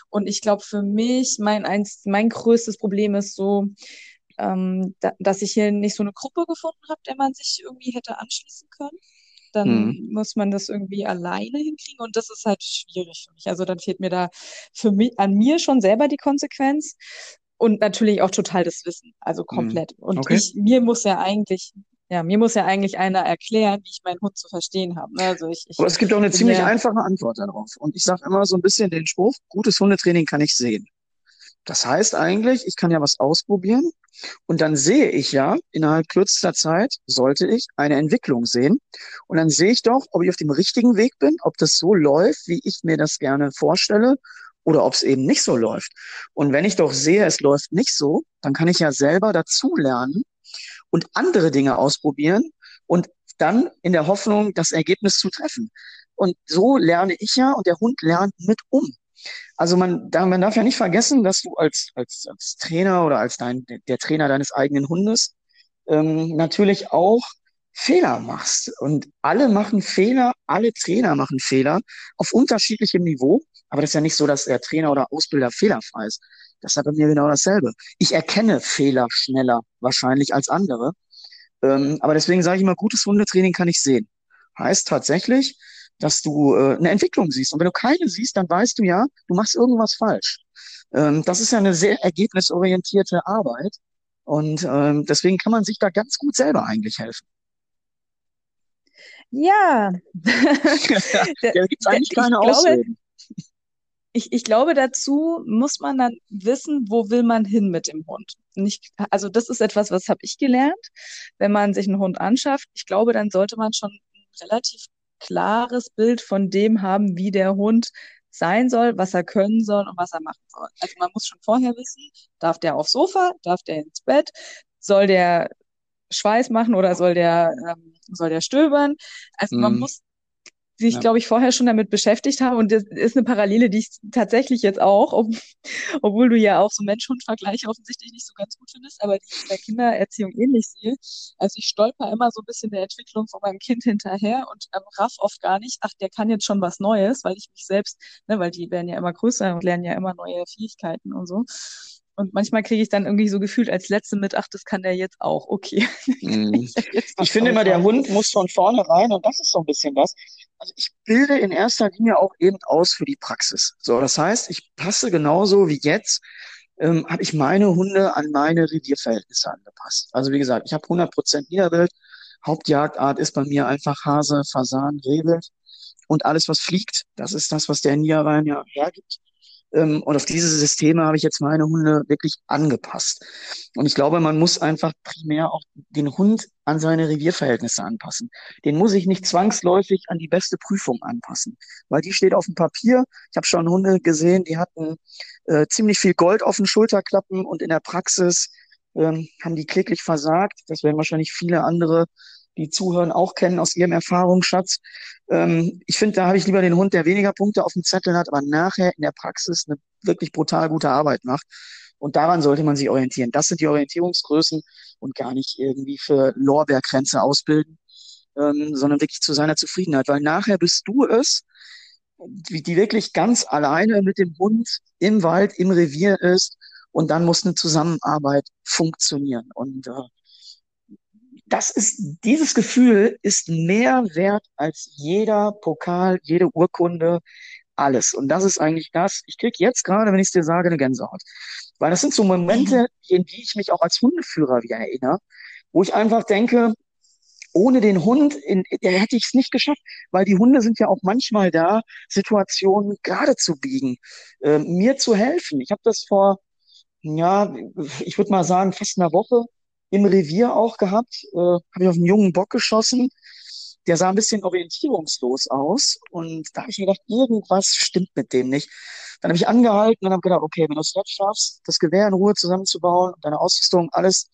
und ich glaube für mich mein eins, mein größtes Problem ist so, ähm, da, dass ich hier nicht so eine Gruppe gefunden habe, der man sich irgendwie hätte anschließen können. Dann mhm. muss man das irgendwie alleine hinkriegen und das ist halt schwierig für mich. Also dann fehlt mir da für mich an mir schon selber die Konsequenz und natürlich auch total das Wissen, also mhm. komplett. Mhm. Und okay. ich, mir muss ja eigentlich ja, mir muss ja eigentlich einer erklären, wie ich meinen Hund zu verstehen habe. Ne? Also ich, ich Aber es gibt auch eine ziemlich einfache Antwort darauf. Und ich sage immer so ein bisschen den Spruch, gutes Hundetraining kann ich sehen. Das heißt eigentlich, ich kann ja was ausprobieren und dann sehe ich ja, innerhalb kürzester Zeit sollte ich eine Entwicklung sehen. Und dann sehe ich doch, ob ich auf dem richtigen Weg bin, ob das so läuft, wie ich mir das gerne vorstelle oder ob es eben nicht so läuft. Und wenn ich doch sehe, es läuft nicht so, dann kann ich ja selber dazulernen und andere Dinge ausprobieren und dann in der Hoffnung, das Ergebnis zu treffen. Und so lerne ich ja und der Hund lernt mit um. Also man, da, man darf ja nicht vergessen, dass du als, als, als Trainer oder als dein, der Trainer deines eigenen Hundes ähm, natürlich auch Fehler machst. Und alle machen Fehler, alle Trainer machen Fehler auf unterschiedlichem Niveau. Aber das ist ja nicht so, dass der Trainer oder Ausbilder fehlerfrei ist. Das hat bei mir genau dasselbe. Ich erkenne Fehler schneller wahrscheinlich als andere. Ähm, aber deswegen sage ich immer, gutes Hundetraining kann ich sehen. Heißt tatsächlich, dass du äh, eine Entwicklung siehst. Und wenn du keine siehst, dann weißt du ja, du machst irgendwas falsch. Ähm, das ist ja eine sehr ergebnisorientierte Arbeit. Und ähm, deswegen kann man sich da ganz gut selber eigentlich helfen. Ja. da gibt es eigentlich keine glaube, Ausreden. Ich, ich glaube, dazu muss man dann wissen, wo will man hin mit dem Hund. Nicht, also das ist etwas, was habe ich gelernt. Wenn man sich einen Hund anschafft, ich glaube, dann sollte man schon relativ klares Bild von dem haben, wie der Hund sein soll, was er können soll und was er machen soll. Also man muss schon vorher wissen, darf der aufs Sofa, darf der ins Bett, soll der Schweiß machen oder soll der, ähm, soll der stöbern? Also man mhm. muss die ich, ja. glaube ich, vorher schon damit beschäftigt habe. Und das ist eine Parallele, die ich tatsächlich jetzt auch, ob, obwohl du ja auch so Mensch-Hund-Vergleiche offensichtlich nicht so ganz gut findest, aber die ich in der Kindererziehung ähnlich sehe. Also ich stolper immer so ein bisschen der Entwicklung von meinem Kind hinterher und ähm, raff oft gar nicht, ach, der kann jetzt schon was Neues, weil ich mich selbst, ne, weil die werden ja immer größer und lernen ja immer neue Fähigkeiten und so. Und manchmal kriege ich dann irgendwie so gefühlt als Letzte mit, ach, das kann der jetzt auch. Okay. Mhm. ich finde immer, der Hund muss von vornherein, und das ist so ein bisschen was, also ich bilde in erster Linie auch eben aus für die Praxis. So, das heißt, ich passe genauso wie jetzt, ähm, habe ich meine Hunde an meine Revierverhältnisse angepasst. Also wie gesagt, ich habe 100% Niederwild. Hauptjagdart ist bei mir einfach Hase, Fasan, Rehwild. Und alles, was fliegt, das ist das, was der Niederrhein ja hergibt. Ähm, und auf diese Systeme habe ich jetzt meine Hunde wirklich angepasst. Und ich glaube, man muss einfach primär auch den Hund an seine Revierverhältnisse anpassen. Den muss ich nicht zwangsläufig an die beste Prüfung anpassen, weil die steht auf dem Papier. Ich habe schon Hunde gesehen, die hatten äh, ziemlich viel Gold auf den Schulterklappen und in der Praxis ähm, haben die kläglich versagt. Das werden wahrscheinlich viele andere die zuhören, auch kennen aus ihrem Erfahrungsschatz. Ähm, ich finde, da habe ich lieber den Hund, der weniger Punkte auf dem Zettel hat, aber nachher in der Praxis eine wirklich brutal gute Arbeit macht. Und daran sollte man sich orientieren. Das sind die Orientierungsgrößen und gar nicht irgendwie für Lorbeerkränze ausbilden, ähm, sondern wirklich zu seiner Zufriedenheit. Weil nachher bist du es, die, die wirklich ganz alleine mit dem Hund im Wald, im Revier ist. Und dann muss eine Zusammenarbeit funktionieren. Und äh, das ist, dieses Gefühl ist mehr wert als jeder Pokal, jede Urkunde, alles. Und das ist eigentlich das. Ich krieg jetzt gerade, wenn ich es dir sage, eine Gänsehaut. Weil das sind so Momente, in die ich mich auch als Hundeführer wieder erinnere, wo ich einfach denke, ohne den Hund, in, der hätte ich es nicht geschafft, weil die Hunde sind ja auch manchmal da, Situationen gerade zu biegen, äh, mir zu helfen. Ich habe das vor, ja, ich würde mal sagen, fast einer Woche im Revier auch gehabt, äh, habe ich auf einen jungen Bock geschossen. Der sah ein bisschen orientierungslos aus und da habe ich mir gedacht, irgendwas stimmt mit dem nicht. Dann habe ich angehalten und habe gedacht, okay, wenn du es jetzt schaffst, das Gewehr in Ruhe zusammenzubauen, deine Ausrüstung, alles,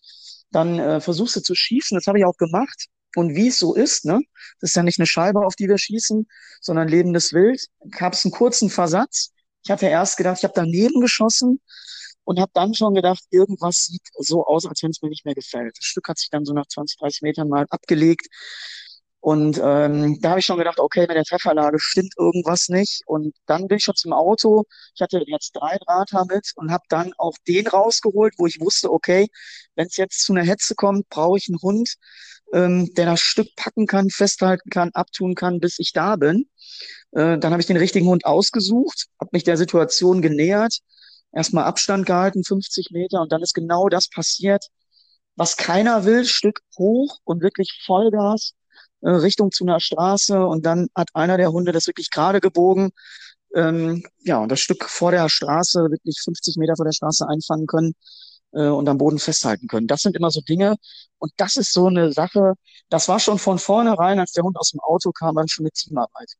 dann äh, versuchst du zu schießen. Das habe ich auch gemacht. Und wie es so ist, ne, das ist ja nicht eine Scheibe, auf die wir schießen, sondern lebendes Wild, gab es einen kurzen Versatz. Ich hatte erst gedacht, ich habe daneben geschossen und habe dann schon gedacht, irgendwas sieht so aus, als wenn es mir nicht mehr gefällt. Das Stück hat sich dann so nach 20, 30 Metern mal abgelegt. Und ähm, da habe ich schon gedacht, okay, mit der Trefferlage stimmt irgendwas nicht. Und dann bin ich schon zum Auto. Ich hatte jetzt drei Drahthaar mit und habe dann auch den rausgeholt, wo ich wusste, okay, wenn es jetzt zu einer Hetze kommt, brauche ich einen Hund, ähm, der das Stück packen kann, festhalten kann, abtun kann, bis ich da bin. Äh, dann habe ich den richtigen Hund ausgesucht, habe mich der Situation genähert, erstmal Abstand gehalten, 50 Meter, und dann ist genau das passiert, was keiner will, Stück hoch und wirklich Vollgas äh, Richtung zu einer Straße und dann hat einer der Hunde das wirklich gerade gebogen. Ähm, ja, und das Stück vor der Straße, wirklich 50 Meter vor der Straße einfangen können äh, und am Boden festhalten können. Das sind immer so Dinge. Und das ist so eine Sache, das war schon von vornherein, als der Hund aus dem Auto kam, dann schon eine Teamarbeit.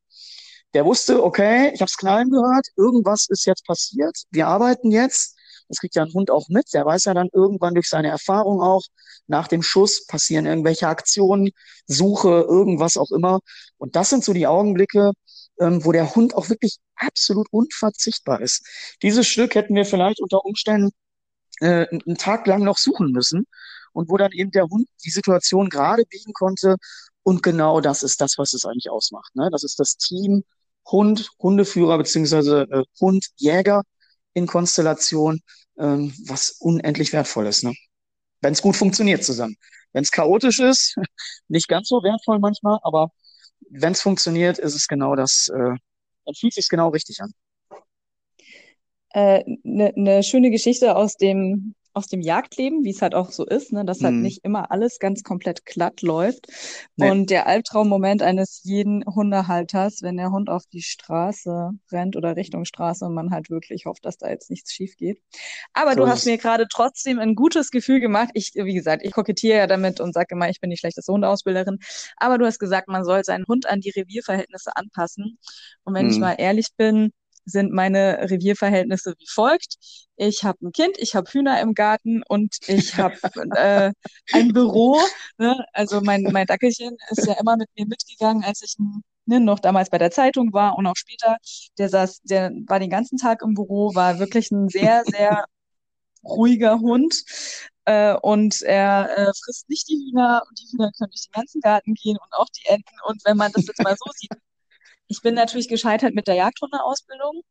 Der wusste, okay, ich habe es knallen gehört, irgendwas ist jetzt passiert, wir arbeiten jetzt das kriegt ja ein Hund auch mit. Der weiß ja dann irgendwann durch seine Erfahrung auch, nach dem Schuss passieren irgendwelche Aktionen, Suche, irgendwas auch immer. Und das sind so die Augenblicke, ähm, wo der Hund auch wirklich absolut unverzichtbar ist. Dieses Stück hätten wir vielleicht unter Umständen äh, einen Tag lang noch suchen müssen und wo dann eben der Hund die Situation gerade biegen konnte. Und genau das ist das, was es eigentlich ausmacht. Ne? Das ist das Team Hund, Hundeführer beziehungsweise äh, Hund, Jäger in Konstellation, ähm, was unendlich wertvoll ist, ne? Wenn es gut funktioniert zusammen. Wenn es chaotisch ist, nicht ganz so wertvoll manchmal, aber wenn es funktioniert, ist es genau das, äh, dann fühlt sich genau richtig an. Eine äh, ne, ne schöne Geschichte aus dem aus dem Jagdleben, wie es halt auch so ist, ne, dass halt mhm. nicht immer alles ganz komplett glatt läuft. Nee. Und der Albtraummoment eines jeden Hundehalters, wenn der Hund auf die Straße rennt oder Richtung Straße und man halt wirklich hofft, dass da jetzt nichts schief geht. Aber so du hast mir gerade trotzdem ein gutes Gefühl gemacht. Ich, wie gesagt, ich kokettiere ja damit und sage immer, ich bin die schlechteste Hundeausbilderin. Aber du hast gesagt, man soll seinen Hund an die Revierverhältnisse anpassen. Und wenn mhm. ich mal ehrlich bin, sind meine Revierverhältnisse wie folgt. Ich habe ein Kind, ich habe Hühner im Garten und ich habe äh, ein Büro. Ne? Also mein, mein Dackelchen ist ja immer mit mir mitgegangen, als ich ne, noch damals bei der Zeitung war und auch später. Der saß, der war den ganzen Tag im Büro, war wirklich ein sehr, sehr ruhiger Hund. Äh, und er äh, frisst nicht die Hühner und die Hühner können durch den ganzen Garten gehen und auch die Enten. Und wenn man das jetzt mal so sieht, ich bin natürlich gescheitert mit der Jagdhundeausbildung,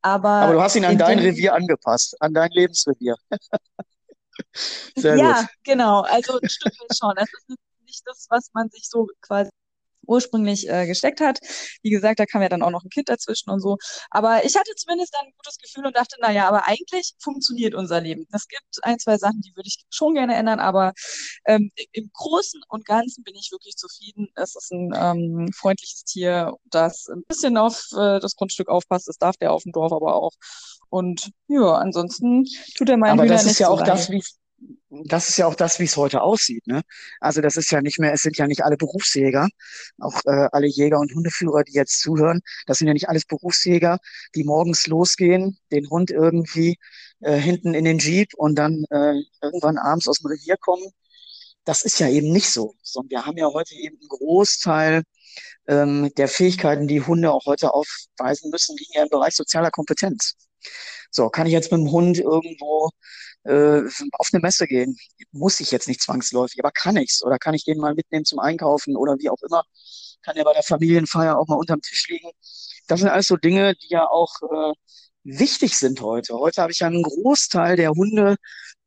aber. Aber du hast ihn an dein Revier angepasst, an dein Lebensrevier. Sehr ja, gut. genau. Also ein Stück weit schon. Das ist nicht das, was man sich so quasi ursprünglich äh, gesteckt hat. Wie gesagt, da kam ja dann auch noch ein Kind dazwischen und so. Aber ich hatte zumindest ein gutes Gefühl und dachte, naja, aber eigentlich funktioniert unser Leben. Es gibt ein, zwei Sachen, die würde ich schon gerne ändern, aber ähm, im Großen und Ganzen bin ich wirklich zufrieden. Es ist ein ähm, freundliches Tier, das ein bisschen auf äh, das Grundstück aufpasst. Das darf der auf dem Dorf aber auch. Und ja, ansonsten tut er meinen Aber Hühner das ist ja so auch das, wie das ist ja auch das, wie es heute aussieht. Ne? Also das ist ja nicht mehr, es sind ja nicht alle Berufsjäger, auch äh, alle Jäger und Hundeführer, die jetzt zuhören, das sind ja nicht alles Berufsjäger, die morgens losgehen, den Hund irgendwie äh, hinten in den Jeep und dann äh, irgendwann abends aus dem Revier kommen. Das ist ja eben nicht so, sondern wir haben ja heute eben einen Großteil ähm, der Fähigkeiten, die Hunde auch heute aufweisen müssen, liegen ja im Bereich sozialer Kompetenz. So, kann ich jetzt mit dem Hund irgendwo äh, auf eine Messe gehen. Muss ich jetzt nicht zwangsläufig, aber kann ich's? Oder kann ich den mal mitnehmen zum Einkaufen oder wie auch immer? Kann er bei der Familienfeier auch mal unterm Tisch liegen? Das sind alles so Dinge, die ja auch äh, wichtig sind heute. Heute habe ich ja einen Großteil der Hunde,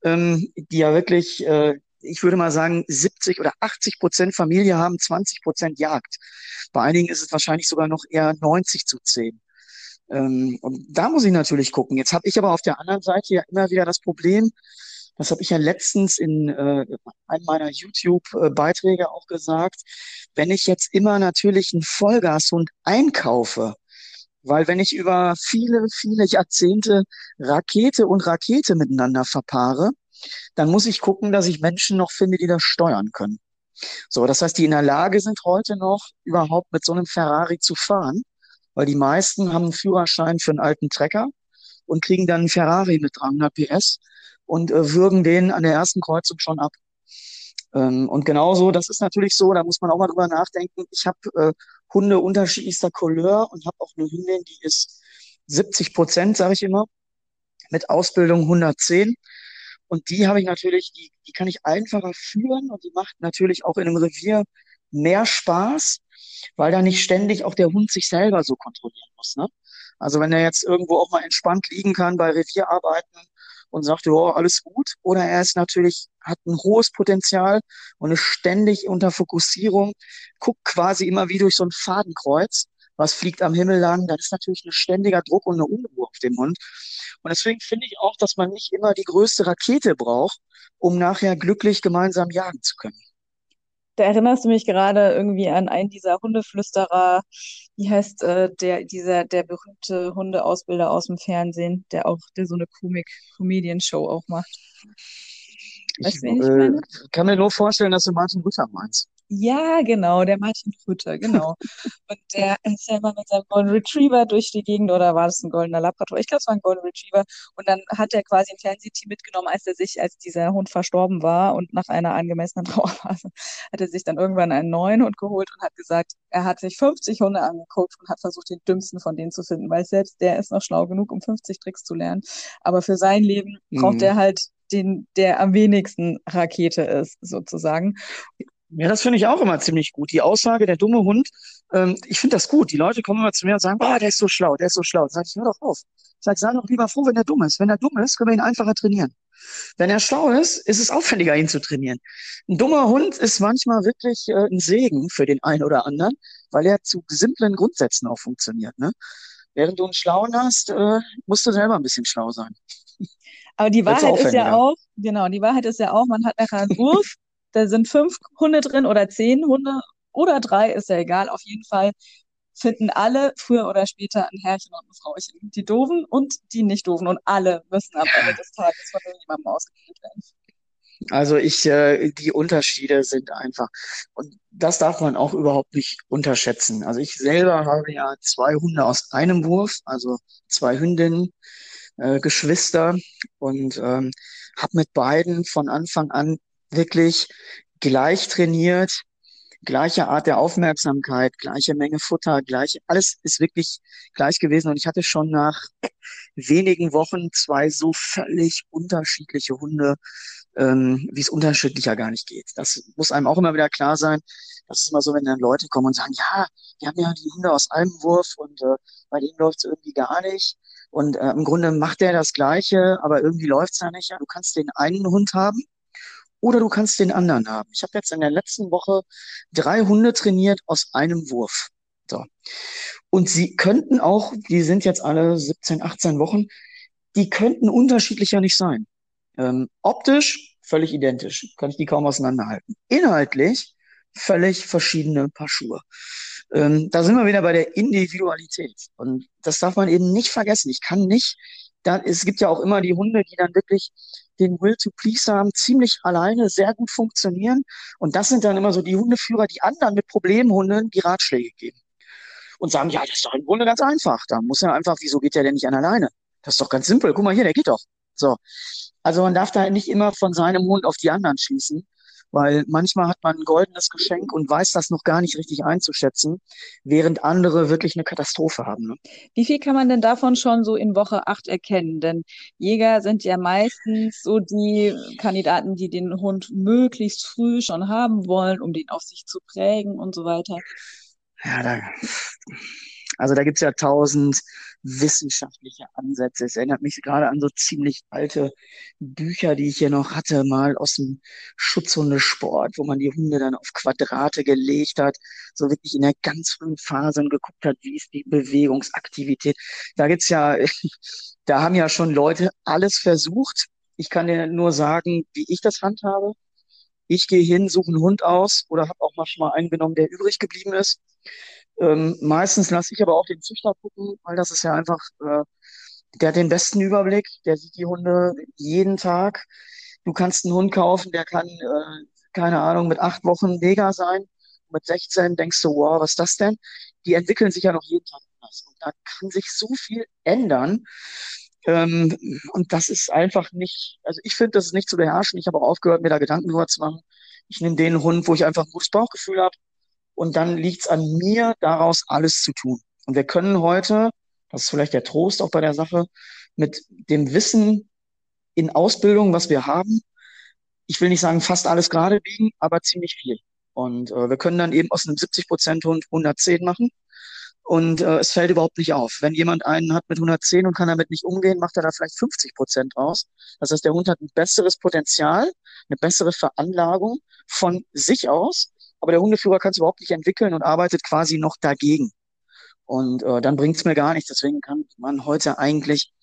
ähm, die ja wirklich, äh, ich würde mal sagen, 70 oder 80 Prozent Familie haben, 20 Prozent Jagd. Bei einigen ist es wahrscheinlich sogar noch eher 90 zu 10. Ähm, und da muss ich natürlich gucken. Jetzt habe ich aber auf der anderen Seite ja immer wieder das Problem, das habe ich ja letztens in äh, einem meiner YouTube-Beiträge auch gesagt, wenn ich jetzt immer natürlich einen Vollgashund einkaufe, weil wenn ich über viele, viele Jahrzehnte Rakete und Rakete miteinander verpaare, dann muss ich gucken, dass ich Menschen noch finde, die das steuern können. So, das heißt, die in der Lage sind, heute noch überhaupt mit so einem Ferrari zu fahren, weil die meisten haben einen Führerschein für einen alten Trecker und kriegen dann einen Ferrari mit 300 PS und äh, würgen den an der ersten Kreuzung schon ab. Ähm, und genauso, das ist natürlich so, da muss man auch mal drüber nachdenken. Ich habe äh, Hunde unterschiedlichster Couleur und habe auch eine Hündin, die ist 70 Prozent, sage ich immer, mit Ausbildung 110. Und die habe ich natürlich, die, die kann ich einfacher führen und die macht natürlich auch in einem Revier mehr Spaß, weil da nicht ständig auch der Hund sich selber so kontrollieren muss. Ne? Also wenn er jetzt irgendwo auch mal entspannt liegen kann bei Revierarbeiten und sagt, ja, alles gut, oder er ist natürlich, hat ein hohes Potenzial und ist ständig unter Fokussierung, guckt quasi immer wie durch so ein Fadenkreuz, was fliegt am Himmel lang, dann ist natürlich ein ständiger Druck und eine Unruhe auf dem Hund. Und deswegen finde ich auch, dass man nicht immer die größte Rakete braucht, um nachher glücklich gemeinsam jagen zu können. Da erinnerst du mich gerade irgendwie an einen dieser Hundeflüsterer, wie heißt äh, der, dieser, der berühmte Hundeausbilder aus dem Fernsehen, der auch, der so eine Komik-Comedian-Show auch macht. Weißt ich, ich äh, kann mir nur vorstellen, dass du Martin Rütter meinst. Ja, genau, der Martin Rütter, genau. Und der ist ja immer mit seinem Golden Retriever durch die Gegend, oder war das ein goldener Labrador? Ich glaube, es war ein Golden Retriever. Und dann hat er quasi ein Fernsehteam mitgenommen, als er sich, als dieser Hund verstorben war und nach einer angemessenen Trauerphase, hat er sich dann irgendwann einen neuen Hund geholt und hat gesagt, er hat sich 50 Hunde angeguckt und hat versucht, den dümmsten von denen zu finden, weil selbst der ist noch schlau genug, um 50 Tricks zu lernen. Aber für sein Leben braucht mhm. er halt den, der am wenigsten Rakete ist, sozusagen. Ja, das finde ich auch immer ziemlich gut. Die Aussage, der dumme Hund, ähm, ich finde das gut. Die Leute kommen immer zu mir und sagen, boah, der ist so schlau, der ist so schlau. Sag ich, hör doch auf. Ich sag, sei doch lieber froh, wenn er dumm ist. Wenn er dumm ist, können wir ihn einfacher trainieren. Wenn er schlau ist, ist es aufwendiger, ihn zu trainieren. Ein dummer Hund ist manchmal wirklich äh, ein Segen für den einen oder anderen, weil er zu simplen Grundsätzen auch funktioniert. Ne? Während du einen Schlauen hast, äh, musst du selber ein bisschen schlau sein. Aber die Wahrheit ist ja auch, genau, die Wahrheit ist ja auch, man hat nachher einen Wurf da sind fünf Hunde drin oder zehn Hunde oder drei, ist ja egal. Auf jeden Fall finden alle früher oder später ein Herrchen und ein Frauchen. Die Doofen und die nicht Doofen. Und alle müssen am Ende des Tages von irgendjemandem ausgebildet werden. Also ich, äh, die Unterschiede sind einfach. Und das darf man auch überhaupt nicht unterschätzen. Also ich selber habe ja zwei Hunde aus einem Wurf, also zwei Hündinnen, äh, Geschwister und ähm, habe mit beiden von Anfang an wirklich gleich trainiert, gleiche Art der Aufmerksamkeit, gleiche Menge Futter, gleiche, alles ist wirklich gleich gewesen. Und ich hatte schon nach wenigen Wochen zwei so völlig unterschiedliche Hunde, ähm, wie es unterschiedlicher gar nicht geht. Das muss einem auch immer wieder klar sein. Das ist immer so, wenn dann Leute kommen und sagen, ja, wir haben ja die Hunde aus einem Wurf und äh, bei denen läuft es irgendwie gar nicht. Und äh, im Grunde macht der das Gleiche, aber irgendwie läuft es ja nicht. Ja, du kannst den einen Hund haben oder du kannst den anderen haben. Ich habe jetzt in der letzten Woche drei Hunde trainiert aus einem Wurf. So. Und sie könnten auch, die sind jetzt alle 17, 18 Wochen, die könnten unterschiedlicher nicht sein. Ähm, optisch völlig identisch, kann ich die kaum auseinanderhalten. Inhaltlich völlig verschiedene Paar Schuhe. Ähm, da sind wir wieder bei der Individualität. Und das darf man eben nicht vergessen. Ich kann nicht da, es gibt ja auch immer die Hunde, die dann wirklich den Will to Please haben, ziemlich alleine, sehr gut funktionieren. Und das sind dann immer so die Hundeführer, die anderen mit Problemhunden die Ratschläge geben. Und sagen, ja, das ist doch im Grunde ganz einfach. Da muss er einfach, wieso geht der denn nicht an alleine? Das ist doch ganz simpel. Guck mal hier, der geht doch. So. Also man darf da nicht immer von seinem Hund auf die anderen schießen, weil manchmal hat man ein goldenes Geschenk und weiß das noch gar nicht richtig einzuschätzen, während andere wirklich eine Katastrophe haben. Ne? Wie viel kann man denn davon schon so in Woche 8 erkennen? Denn Jäger sind ja meistens so die Kandidaten, die den Hund möglichst früh schon haben wollen, um den auf sich zu prägen und so weiter. Ja, da, also da gibt's ja tausend wissenschaftliche Ansätze. Es erinnert mich gerade an so ziemlich alte Bücher, die ich hier noch hatte, mal aus dem Schutzhundesport, wo man die Hunde dann auf Quadrate gelegt hat, so wirklich in der ganz frühen Phase und geguckt hat, wie ist die Bewegungsaktivität. Da gibt's ja, da haben ja schon Leute alles versucht Ich kann dir nur sagen, wie ich das handhabe. Ich gehe hin, suche einen Hund aus oder habe auch manchmal einen genommen, der übrig geblieben ist. Ähm, meistens lasse ich aber auch den Züchter gucken, weil das ist ja einfach, äh, der hat den besten Überblick, der sieht die Hunde jeden Tag. Du kannst einen Hund kaufen, der kann, äh, keine Ahnung, mit acht Wochen mega sein. Mit 16 denkst du, wow, was ist das denn? Die entwickeln sich ja noch jeden Tag anders. Und da kann sich so viel ändern. Ähm, und das ist einfach nicht, also ich finde, das ist nicht zu beherrschen. Ich habe auch aufgehört, mir da Gedanken drüber zu machen. Ich nehme den Hund, wo ich einfach ein gutes Bauchgefühl habe. Und dann liegt es an mir, daraus alles zu tun. Und wir können heute, das ist vielleicht der Trost auch bei der Sache, mit dem Wissen in Ausbildung, was wir haben, ich will nicht sagen fast alles gerade biegen, aber ziemlich viel. Und äh, wir können dann eben aus einem 70% Hund 110 machen und äh, es fällt überhaupt nicht auf. Wenn jemand einen hat mit 110 und kann damit nicht umgehen, macht er da vielleicht 50 Prozent aus. Das heißt, der Hund hat ein besseres Potenzial, eine bessere Veranlagung von sich aus, aber der Hundeführer kann es überhaupt nicht entwickeln und arbeitet quasi noch dagegen. Und äh, dann bringt es mir gar nichts. Deswegen kann man heute eigentlich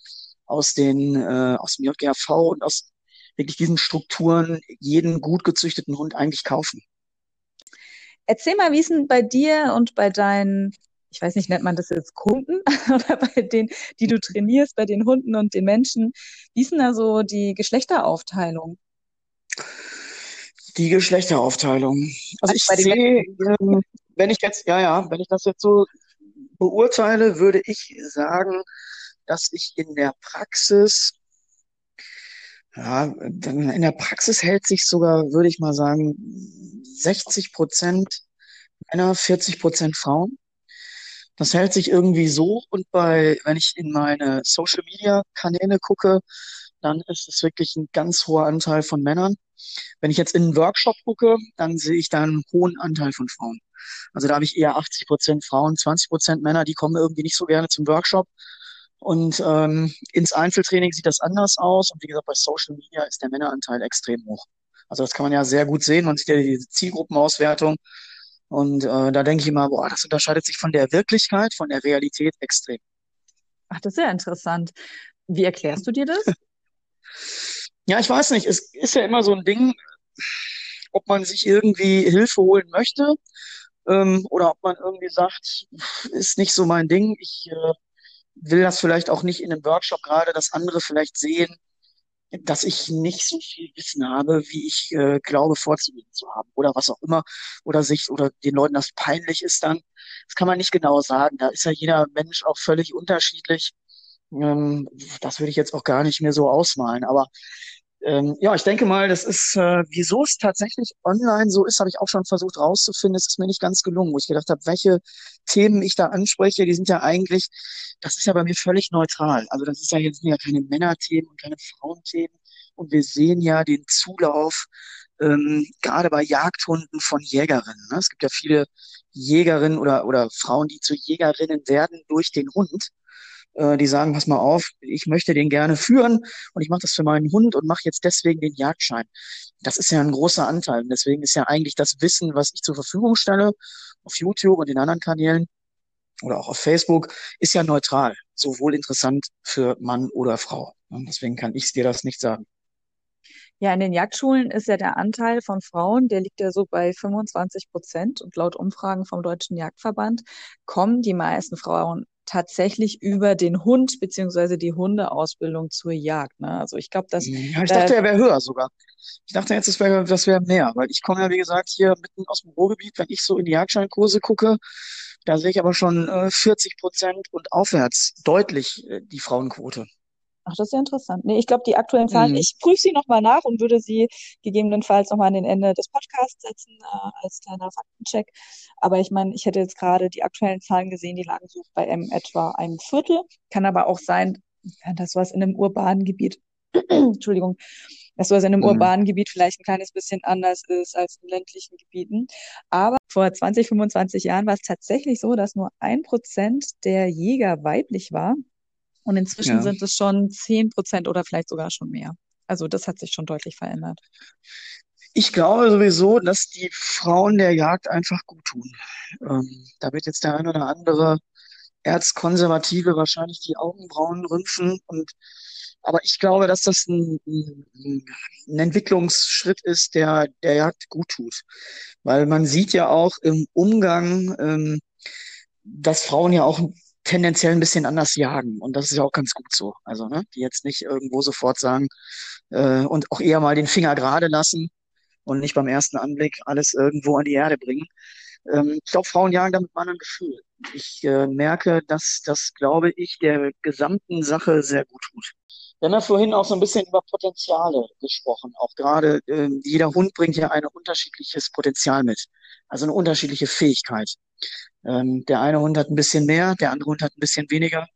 aus den äh, aus dem JGAV und aus wirklich diesen Strukturen jeden gut gezüchteten Hund eigentlich kaufen. Erzähl mal, wie ist denn bei dir und bei deinen ich weiß nicht, nennt man das jetzt Kunden oder bei denen, die du trainierst, bei den Hunden und den Menschen. Wie ist denn da so die Geschlechteraufteilung? Die Geschlechteraufteilung. Also ich sehe, ähm, wenn ich jetzt, ja, ja, wenn ich das jetzt so beurteile, würde ich sagen, dass ich in der Praxis, ja, in der Praxis hält sich sogar, würde ich mal sagen, 60 Prozent Männer, 40 Prozent Frauen. Das hält sich irgendwie so und bei, wenn ich in meine Social Media Kanäle gucke, dann ist es wirklich ein ganz hoher Anteil von Männern. Wenn ich jetzt in einen Workshop gucke, dann sehe ich da einen hohen Anteil von Frauen. Also da habe ich eher 80 Prozent Frauen, 20 Prozent Männer, die kommen irgendwie nicht so gerne zum Workshop. Und ähm, ins Einzeltraining sieht das anders aus. Und wie gesagt, bei Social Media ist der Männeranteil extrem hoch. Also das kann man ja sehr gut sehen. Man sieht ja diese Zielgruppenauswertung. Und äh, da denke ich immer, boah, das unterscheidet sich von der Wirklichkeit, von der Realität extrem. Ach, das ist ja interessant. Wie erklärst du dir das? ja, ich weiß nicht. Es ist ja immer so ein Ding, ob man sich irgendwie Hilfe holen möchte ähm, oder ob man irgendwie sagt, ist nicht so mein Ding. Ich äh, will das vielleicht auch nicht in einem Workshop gerade, dass andere vielleicht sehen, dass ich nicht so viel Wissen habe, wie ich äh, glaube vorzugeben zu haben oder was auch immer oder sich oder den Leuten das peinlich ist dann. Das kann man nicht genau sagen. Da ist ja jeder Mensch auch völlig unterschiedlich. Ähm, das würde ich jetzt auch gar nicht mehr so ausmalen. Aber ähm, ja, ich denke mal, das ist, äh, wieso es tatsächlich online so ist, habe ich auch schon versucht rauszufinden. Es ist mir nicht ganz gelungen, wo ich gedacht habe, welche Themen ich da anspreche, die sind ja eigentlich, das ist ja bei mir völlig neutral. Also das ist ja jetzt ja keine Männerthemen und keine Frauenthemen. Und wir sehen ja den Zulauf ähm, gerade bei Jagdhunden von Jägerinnen. Ne? Es gibt ja viele Jägerinnen oder, oder Frauen, die zu Jägerinnen werden durch den Hund äh, die sagen, pass mal auf, ich möchte den gerne führen und ich mache das für meinen Hund und mache jetzt deswegen den Jagdschein. Das ist ja ein großer Anteil. Und deswegen ist ja eigentlich das Wissen, was ich zur Verfügung stelle, auf YouTube und den anderen Kanälen oder auch auf Facebook, ist ja neutral, sowohl interessant für Mann oder Frau. Und deswegen kann ich dir das nicht sagen. Ja, in den Jagdschulen ist ja der Anteil von Frauen, der liegt ja so bei 25 Prozent. Und laut Umfragen vom Deutschen Jagdverband kommen die meisten Frauen tatsächlich über den Hund beziehungsweise die Hundeausbildung zur Jagd. Ne? Also ich glaube, dass ja, ich dachte, er wäre höher sogar. Ich dachte jetzt, das wäre das wäre mehr, weil ich komme ja wie gesagt hier mitten aus dem Ruhrgebiet. Wenn ich so in die Jagdscheinkurse gucke, da sehe ich aber schon äh, 40 Prozent und aufwärts deutlich äh, die Frauenquote. Ach, das ist ja interessant. Nee, ich glaube, die aktuellen Zahlen, mhm. ich prüfe sie nochmal nach und würde sie gegebenenfalls nochmal an den Ende des Podcasts setzen, äh, als kleiner Faktencheck. Aber ich meine, ich hätte jetzt gerade die aktuellen Zahlen gesehen, die lagen so bei ähm, etwa einem Viertel. Kann aber auch sein, dass was in einem urbanen Gebiet, Entschuldigung, dass was in einem mhm. urbanen Gebiet vielleicht ein kleines bisschen anders ist als in ländlichen Gebieten. Aber vor 20, 25 Jahren war es tatsächlich so, dass nur ein Prozent der Jäger weiblich war. Und inzwischen ja. sind es schon zehn Prozent oder vielleicht sogar schon mehr. Also das hat sich schon deutlich verändert. Ich glaube sowieso, dass die Frauen der Jagd einfach gut tun. Ähm, da wird jetzt der ein oder andere Erzkonservative wahrscheinlich die Augenbrauen rümpfen und aber ich glaube, dass das ein, ein, ein Entwicklungsschritt ist, der der Jagd gut tut. Weil man sieht ja auch im Umgang, ähm, dass Frauen ja auch tendenziell ein bisschen anders jagen. Und das ist ja auch ganz gut so. Also, ne, die jetzt nicht irgendwo sofort sagen äh, und auch eher mal den Finger gerade lassen und nicht beim ersten Anblick alles irgendwo an die Erde bringen. Ähm, ich glaube, Frauen jagen damit mal ein Gefühl. Ich äh, merke, dass das, glaube ich, der gesamten Sache sehr gut tut. Wir haben ja vorhin auch so ein bisschen über Potenziale gesprochen. Auch gerade äh, jeder Hund bringt ja ein unterschiedliches Potenzial mit, also eine unterschiedliche Fähigkeit. Ähm, der eine Hund hat ein bisschen mehr, der andere Hund hat ein bisschen weniger,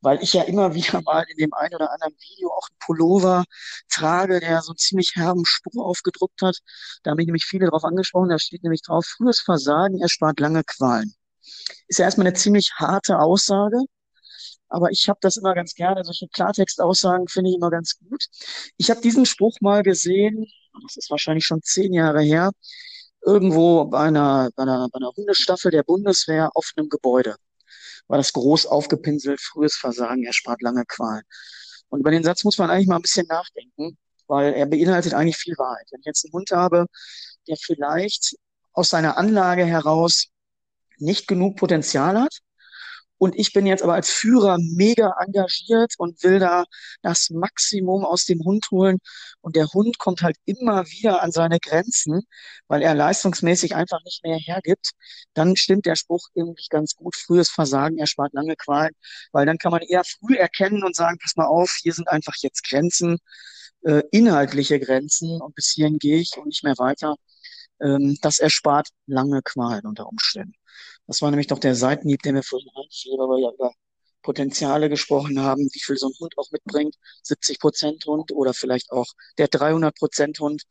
weil ich ja immer wieder mal in dem einen oder anderen Video auch einen Pullover trage, der so einen ziemlich herben Spruch aufgedruckt hat. Da haben mich nämlich viele drauf angesprochen. Da steht nämlich drauf, frühes Versagen erspart lange Qualen. Ist ja erstmal eine ziemlich harte Aussage, aber ich habe das immer ganz gerne. Solche Klartextaussagen finde ich immer ganz gut. Ich habe diesen Spruch mal gesehen, das ist wahrscheinlich schon zehn Jahre her, irgendwo bei einer, bei einer, bei einer Hundestaffel der Bundeswehr auf einem Gebäude. War das groß aufgepinselt, frühes Versagen erspart lange Qualen. Und über den Satz muss man eigentlich mal ein bisschen nachdenken, weil er beinhaltet eigentlich viel Wahrheit. Wenn ich jetzt einen Hund habe, der vielleicht aus seiner Anlage heraus nicht genug Potenzial hat, und ich bin jetzt aber als Führer mega engagiert und will da das Maximum aus dem Hund holen. Und der Hund kommt halt immer wieder an seine Grenzen, weil er leistungsmäßig einfach nicht mehr hergibt. Dann stimmt der Spruch irgendwie ganz gut. Frühes Versagen erspart lange Qualen, weil dann kann man eher früh erkennen und sagen, pass mal auf, hier sind einfach jetzt Grenzen, äh, inhaltliche Grenzen und bis hierhin gehe ich und nicht mehr weiter. Ähm, das erspart lange Qualen unter Umständen. Das war nämlich doch der Seitenhieb, den wir vorhin einfiel, weil wir ja über Potenziale gesprochen haben, wie viel so ein Hund auch mitbringt. 70 Prozent Hund oder vielleicht auch der 300 Prozent Hund.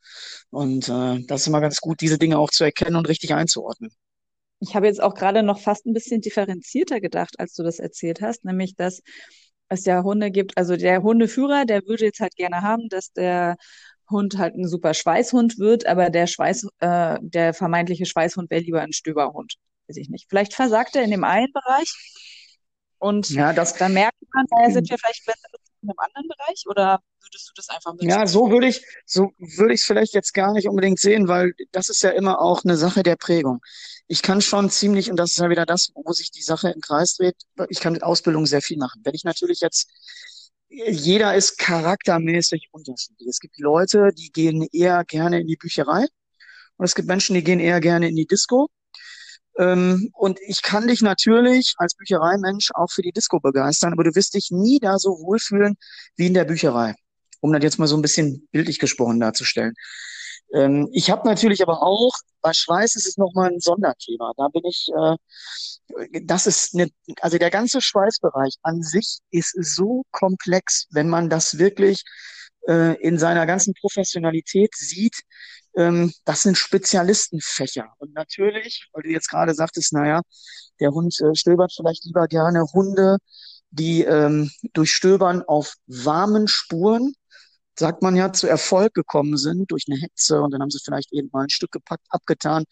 Und äh, das ist immer ganz gut, diese Dinge auch zu erkennen und richtig einzuordnen. Ich habe jetzt auch gerade noch fast ein bisschen differenzierter gedacht, als du das erzählt hast, nämlich dass es ja Hunde gibt, also der Hundeführer, der würde jetzt halt gerne haben, dass der Hund halt ein super Schweißhund wird, aber der Schweiß, äh, der vermeintliche Schweißhund wäre lieber ein Stöberhund weiß ich nicht. Vielleicht versagt er in dem einen Bereich und ja, das, dann merkt man, daher sind wir vielleicht besser in einem anderen Bereich oder würdest du das einfach mit? Ja, so würde ich, so würde ich es vielleicht jetzt gar nicht unbedingt sehen, weil das ist ja immer auch eine Sache der Prägung. Ich kann schon ziemlich, und das ist ja wieder das, wo sich die Sache im Kreis dreht, ich kann mit Ausbildung sehr viel machen. Wenn ich natürlich jetzt jeder ist charaktermäßig unterschiedlich. Es gibt Leute, die gehen eher gerne in die Bücherei und es gibt Menschen, die gehen eher gerne in die Disco. Ähm, und ich kann dich natürlich als Büchereimensch auch für die Disco begeistern, aber du wirst dich nie da so wohlfühlen wie in der Bücherei, um das jetzt mal so ein bisschen bildlich gesprochen darzustellen. Ähm, ich habe natürlich aber auch, bei Schweiß ist es nochmal ein Sonderthema. Da bin ich, äh, das ist eine, also der ganze Schweißbereich an sich ist so komplex, wenn man das wirklich äh, in seiner ganzen Professionalität sieht, ähm, das sind Spezialistenfächer. Und natürlich, weil du jetzt gerade sagtest, naja, der Hund äh, stöbert vielleicht lieber gerne Hunde, die ähm, durch Stöbern auf warmen Spuren, sagt man ja, zu Erfolg gekommen sind durch eine Hetze und dann haben sie vielleicht eben mal ein Stück gepackt, abgetan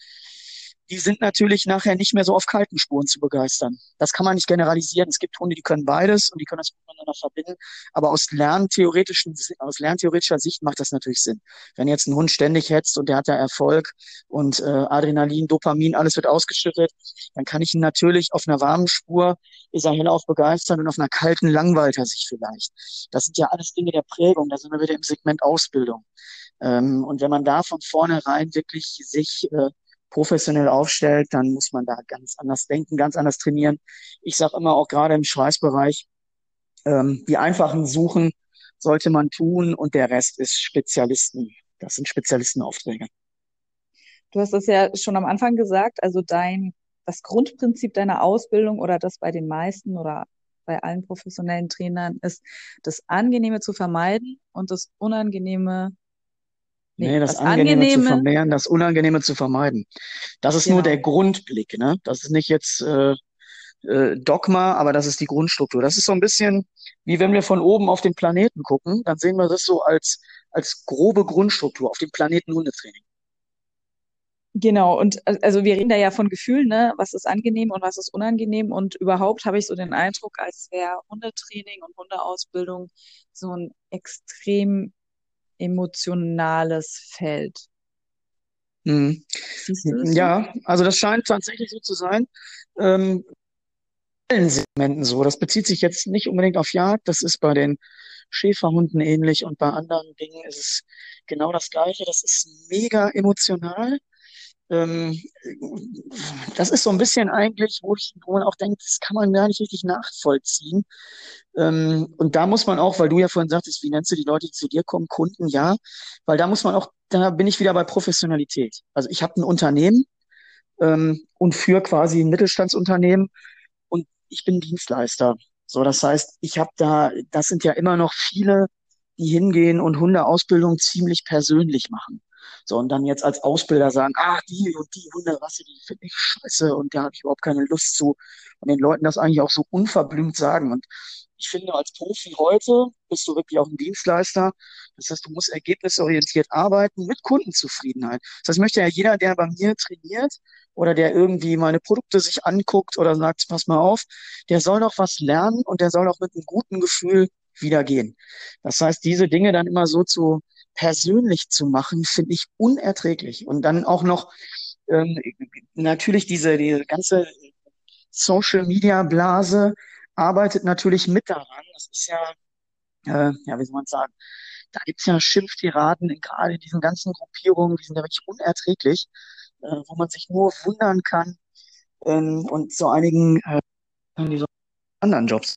die sind natürlich nachher nicht mehr so auf kalten Spuren zu begeistern. Das kann man nicht generalisieren. Es gibt Hunde, die können beides und die können das miteinander verbinden. Aber aus lerntheoretischen, aus lerntheoretischer Sicht macht das natürlich Sinn. Wenn jetzt ein Hund ständig hetzt und der hat da Erfolg und äh, Adrenalin, Dopamin, alles wird ausgeschüttet, dann kann ich ihn natürlich auf einer warmen Spur ist er hellauf begeistert und auf einer kalten langweilt er sich vielleicht. Das sind ja alles Dinge der Prägung. Da sind wir wieder im Segment Ausbildung. Ähm, und wenn man da von vornherein wirklich sich äh, professionell aufstellt, dann muss man da ganz anders denken, ganz anders trainieren. Ich sage immer auch gerade im Schweißbereich, ähm, die einfachen Suchen sollte man tun und der Rest ist Spezialisten. Das sind Spezialistenaufträge. Du hast es ja schon am Anfang gesagt, also dein, das Grundprinzip deiner Ausbildung oder das bei den meisten oder bei allen professionellen Trainern ist, das Angenehme zu vermeiden und das Unangenehme Nee, nee das, das Angenehme, Angenehme, zu vermehren, das Unangenehme zu vermeiden. Das ist genau. nur der Grundblick, ne? Das ist nicht jetzt äh, äh, Dogma, aber das ist die Grundstruktur. Das ist so ein bisschen wie wenn wir von oben auf den Planeten gucken, dann sehen wir das so als, als grobe Grundstruktur auf dem Planeten Hundetraining. Genau, und äh, also wir reden da ja von Gefühlen, ne? Was ist angenehm und was ist unangenehm. Und überhaupt habe ich so den Eindruck, als wäre Hundetraining und Hundeausbildung so ein extrem emotionales Feld. Mhm. Ja, also das scheint tatsächlich so zu sein. Ähm, allen Segmenten so. Das bezieht sich jetzt nicht unbedingt auf Jagd, das ist bei den Schäferhunden ähnlich und bei anderen Dingen ist es genau das Gleiche. Das ist mega emotional. Ähm, das ist so ein bisschen eigentlich, wo, ich, wo man auch denkt, das kann man gar nicht richtig nachvollziehen. Ähm, und da muss man auch, weil du ja vorhin sagtest, wie nennst du die Leute, die zu dir kommen, Kunden, ja, weil da muss man auch, da bin ich wieder bei Professionalität. Also ich habe ein Unternehmen ähm, und für quasi ein Mittelstandsunternehmen und ich bin Dienstleister. So, das heißt, ich habe da, das sind ja immer noch viele, die hingehen und Hundeausbildung ziemlich persönlich machen. So, und dann jetzt als Ausbilder sagen, ach, die und die Hunderasse, die finde ich scheiße und da habe ich überhaupt keine Lust zu. Und den Leuten das eigentlich auch so unverblümt sagen. Und ich finde, als Profi heute bist du wirklich auch ein Dienstleister. Das heißt, du musst ergebnisorientiert arbeiten mit Kundenzufriedenheit. Das heißt, möchte ja jeder, der bei mir trainiert oder der irgendwie meine Produkte sich anguckt oder sagt, pass mal auf, der soll doch was lernen und der soll auch mit einem guten Gefühl wieder gehen. Das heißt, diese Dinge dann immer so zu persönlich zu machen, finde ich unerträglich. Und dann auch noch ähm, natürlich diese, diese ganze Social Media Blase arbeitet natürlich mit daran. Das ist ja, äh, ja, wie soll man sagen, da gibt's ja Schimpftiraden, gerade in diesen ganzen Gruppierungen, die sind ja wirklich unerträglich, äh, wo man sich nur wundern kann ähm, und so einigen äh, anderen Jobs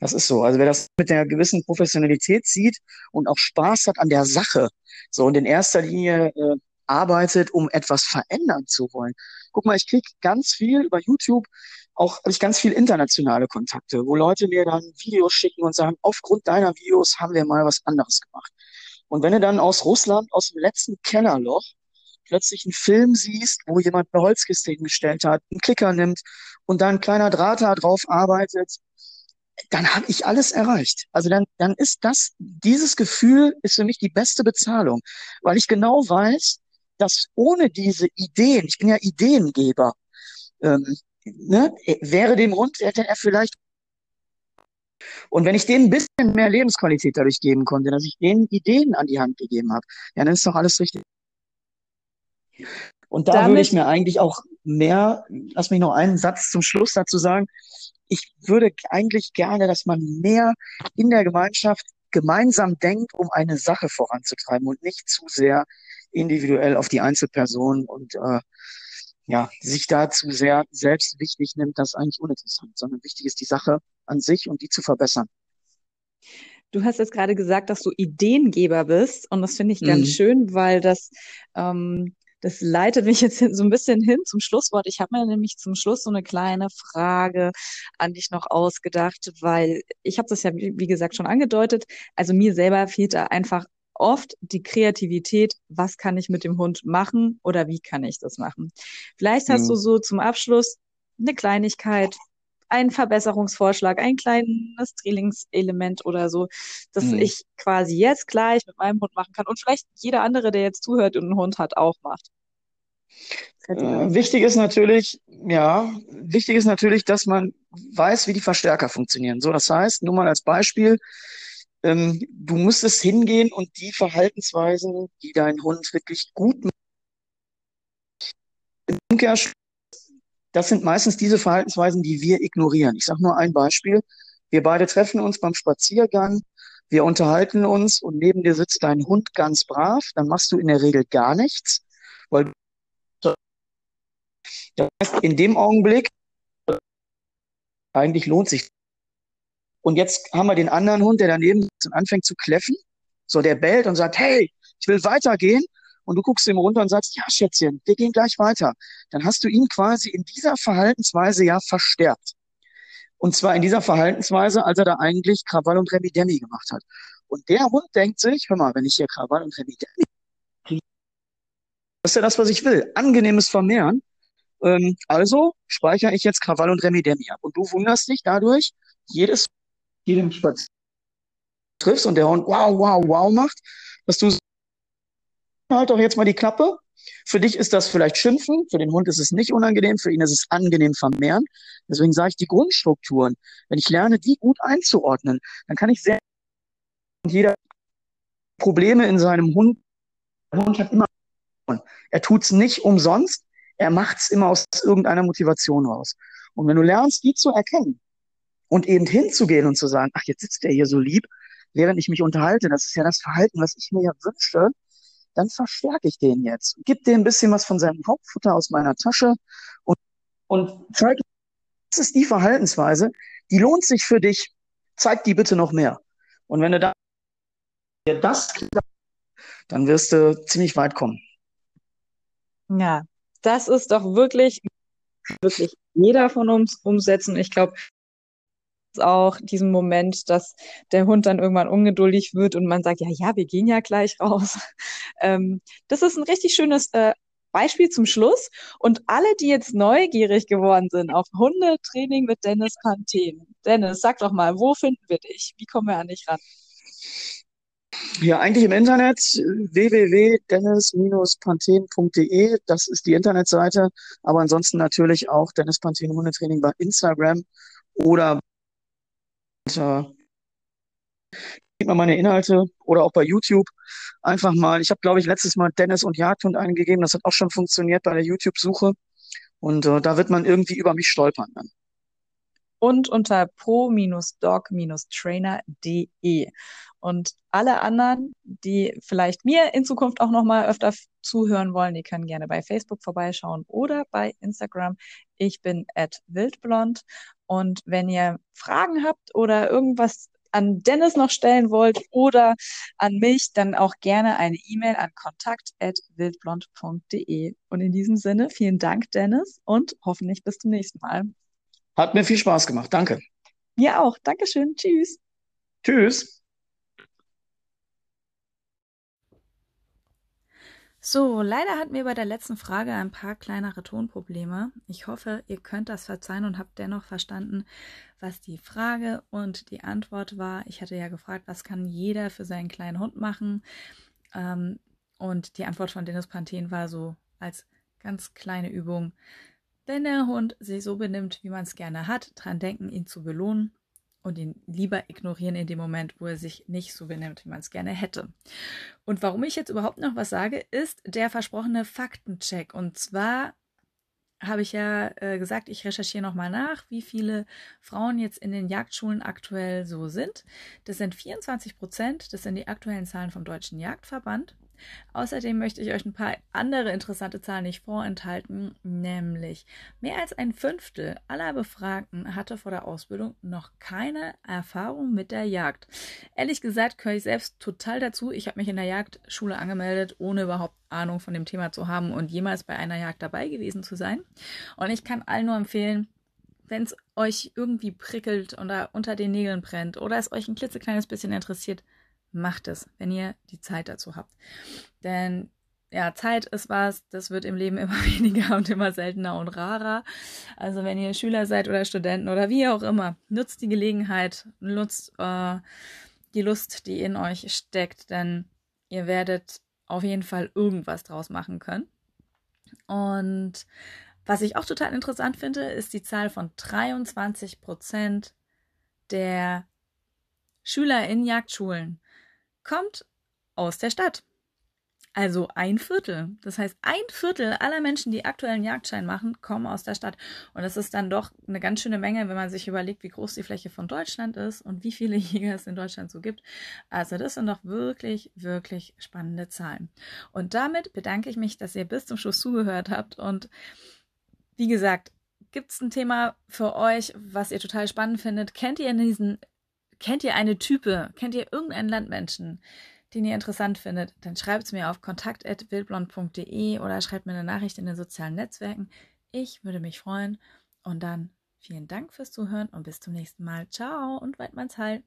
das ist so. Also wer das mit einer gewissen Professionalität sieht und auch Spaß hat an der Sache, so und in erster Linie äh, arbeitet, um etwas verändern zu wollen. Guck mal, ich krieg ganz viel über YouTube, auch habe ich ganz viel internationale Kontakte, wo Leute mir dann Videos schicken und sagen, aufgrund deiner Videos haben wir mal was anderes gemacht. Und wenn du dann aus Russland, aus dem letzten Kellerloch, plötzlich einen Film siehst, wo jemand eine Holzkiste hingestellt hat, einen Klicker nimmt und dann ein kleiner Drahter drauf arbeitet dann habe ich alles erreicht. Also dann, dann ist das, dieses Gefühl ist für mich die beste Bezahlung, weil ich genau weiß, dass ohne diese Ideen, ich bin ja Ideengeber, ähm, ne, wäre dem Hund, hätte er vielleicht und wenn ich denen ein bisschen mehr Lebensqualität dadurch geben konnte, dass ich denen Ideen an die Hand gegeben habe, ja, dann ist doch alles richtig. Und da Damit würde ich mir eigentlich auch mehr, lass mich noch einen Satz zum Schluss dazu sagen, ich würde eigentlich gerne, dass man mehr in der Gemeinschaft gemeinsam denkt, um eine Sache voranzutreiben und nicht zu sehr individuell auf die Einzelperson und äh, ja, sich da zu sehr selbst wichtig nimmt, das ist eigentlich uninteressant, sondern wichtig ist die Sache an sich und die zu verbessern. Du hast jetzt gerade gesagt, dass du Ideengeber bist und das finde ich ganz mhm. schön, weil das ähm, das leitet mich jetzt so ein bisschen hin zum Schlusswort. Ich habe mir nämlich zum Schluss so eine kleine Frage an dich noch ausgedacht, weil ich habe das ja, wie gesagt, schon angedeutet. Also mir selber fehlt da einfach oft die Kreativität, was kann ich mit dem Hund machen oder wie kann ich das machen. Vielleicht hast mhm. du so zum Abschluss eine Kleinigkeit, einen Verbesserungsvorschlag, ein kleines Trainingselement oder so, dass mhm. ich quasi jetzt gleich mit meinem Hund machen kann und vielleicht jeder andere, der jetzt zuhört und einen Hund hat, auch macht. Äh, wichtig ist natürlich, ja, wichtig ist natürlich, dass man weiß, wie die Verstärker funktionieren. So, das heißt, nur mal als Beispiel, ähm, du müsstest hingehen und die Verhaltensweisen, die dein Hund wirklich gut macht, im Umkehrschluss das sind meistens diese Verhaltensweisen, die wir ignorieren. Ich sage nur ein Beispiel. Wir beide treffen uns beim Spaziergang, wir unterhalten uns und neben dir sitzt dein Hund ganz brav, dann machst du in der Regel gar nichts, weil in dem Augenblick eigentlich lohnt sich. Und jetzt haben wir den anderen Hund, der daneben sitzt und anfängt zu kläffen. So, der bellt und sagt, hey, ich will weitergehen und du guckst ihm runter und sagst, ja, Schätzchen, wir gehen gleich weiter. Dann hast du ihn quasi in dieser Verhaltensweise ja verstärkt. Und zwar in dieser Verhaltensweise, als er da eigentlich Krawall und Remi Demi gemacht hat. Und der Hund denkt sich, hör mal, wenn ich hier Krawall und Remi Demi, das ist ja das, was ich will. Angenehmes Vermehren. Ähm, also speichere ich jetzt Krawall und Remi Demi ab. Und du wunderst dich dadurch, jedes, jedem Spaziergang triffst und der Hund wow, wow, wow macht, dass du halt doch jetzt mal die Klappe. Für dich ist das vielleicht Schimpfen, für den Hund ist es nicht unangenehm, für ihn ist es angenehm vermehren. Deswegen sage ich die Grundstrukturen. Wenn ich lerne, die gut einzuordnen, dann kann ich sehr jeder Probleme in seinem Hund. Der Hund hat immer er tut's nicht umsonst, er macht's immer aus irgendeiner Motivation raus. Und wenn du lernst, die zu erkennen und eben hinzugehen und zu sagen, ach, jetzt sitzt der hier so lieb, während ich mich unterhalte, das ist ja das Verhalten, was ich mir ja wünsche, dann verstärke ich den jetzt. Gib dem ein bisschen was von seinem Hauptfutter aus meiner Tasche und, und zeig, das ist die Verhaltensweise, die lohnt sich für dich. Zeig die bitte noch mehr. Und wenn du da das, dann wirst du ziemlich weit kommen. Ja, das ist doch wirklich, wirklich jeder von uns umsetzen. Ich glaube, auch diesen Moment, dass der Hund dann irgendwann ungeduldig wird und man sagt, ja, ja, wir gehen ja gleich raus. Ähm, das ist ein richtig schönes äh, Beispiel zum Schluss. Und alle, die jetzt neugierig geworden sind auf Hundetraining mit Dennis Panthen. Dennis, sag doch mal, wo finden wir dich? Wie kommen wir an dich ran? Ja, eigentlich im Internet www.dennis-panthen.de, das ist die Internetseite, aber ansonsten natürlich auch Dennis Panthen Hundetraining bei Instagram oder äh, man meine Inhalte oder auch bei YouTube einfach mal. Ich habe, glaube ich, letztes Mal Dennis und Jagdhund eingegeben. Das hat auch schon funktioniert bei der YouTube-Suche. Und äh, da wird man irgendwie über mich stolpern dann. Und unter pro-dog-trainer.de. Und alle anderen, die vielleicht mir in Zukunft auch nochmal öfter zuhören wollen, die können gerne bei Facebook vorbeischauen oder bei Instagram. Ich bin at wildblond. Und wenn ihr Fragen habt oder irgendwas an Dennis noch stellen wollt oder an mich, dann auch gerne eine E-Mail an kontakt.wildblond.de. Und in diesem Sinne, vielen Dank, Dennis, und hoffentlich bis zum nächsten Mal. Hat mir viel Spaß gemacht. Danke. Mir auch. Dankeschön. Tschüss. Tschüss. So, leider hatten wir bei der letzten Frage ein paar kleinere Tonprobleme. Ich hoffe, ihr könnt das verzeihen und habt dennoch verstanden, was die Frage und die Antwort war. Ich hatte ja gefragt, was kann jeder für seinen kleinen Hund machen? Ähm, und die Antwort von Dennis Panthen war so als ganz kleine Übung. Wenn der Hund sich so benimmt, wie man es gerne hat, dran denken, ihn zu belohnen und ihn lieber ignorieren in dem Moment, wo er sich nicht so benimmt, wie man es gerne hätte. Und warum ich jetzt überhaupt noch was sage, ist der versprochene Faktencheck. Und zwar habe ich ja äh, gesagt, ich recherchiere nochmal nach, wie viele Frauen jetzt in den Jagdschulen aktuell so sind. Das sind 24 Prozent, das sind die aktuellen Zahlen vom Deutschen Jagdverband. Außerdem möchte ich euch ein paar andere interessante Zahlen nicht vorenthalten, nämlich mehr als ein Fünftel aller Befragten hatte vor der Ausbildung noch keine Erfahrung mit der Jagd. Ehrlich gesagt gehöre ich selbst total dazu. Ich habe mich in der Jagdschule angemeldet, ohne überhaupt Ahnung von dem Thema zu haben und jemals bei einer Jagd dabei gewesen zu sein. Und ich kann allen nur empfehlen, wenn es euch irgendwie prickelt oder unter den Nägeln brennt oder es euch ein klitzekleines bisschen interessiert, macht es, wenn ihr die Zeit dazu habt. Denn ja, Zeit ist was, das wird im Leben immer weniger und immer seltener und rarer. Also wenn ihr Schüler seid oder Studenten oder wie auch immer, nutzt die Gelegenheit, nutzt äh, die Lust, die in euch steckt, denn ihr werdet auf jeden Fall irgendwas draus machen können. Und was ich auch total interessant finde, ist die Zahl von 23 Prozent der Schüler in Jagdschulen kommt aus der Stadt. Also ein Viertel. Das heißt, ein Viertel aller Menschen, die aktuellen Jagdschein machen, kommen aus der Stadt. Und das ist dann doch eine ganz schöne Menge, wenn man sich überlegt, wie groß die Fläche von Deutschland ist und wie viele Jäger es in Deutschland so gibt. Also das sind doch wirklich, wirklich spannende Zahlen. Und damit bedanke ich mich, dass ihr bis zum Schluss zugehört habt. Und wie gesagt, gibt es ein Thema für euch, was ihr total spannend findet? Kennt ihr diesen Kennt ihr eine Type? Kennt ihr irgendeinen Landmenschen, den ihr interessant findet? Dann schreibt es mir auf kontakt.wildblond.de oder schreibt mir eine Nachricht in den sozialen Netzwerken. Ich würde mich freuen. Und dann vielen Dank fürs Zuhören und bis zum nächsten Mal. Ciao und Weidmanns Heil.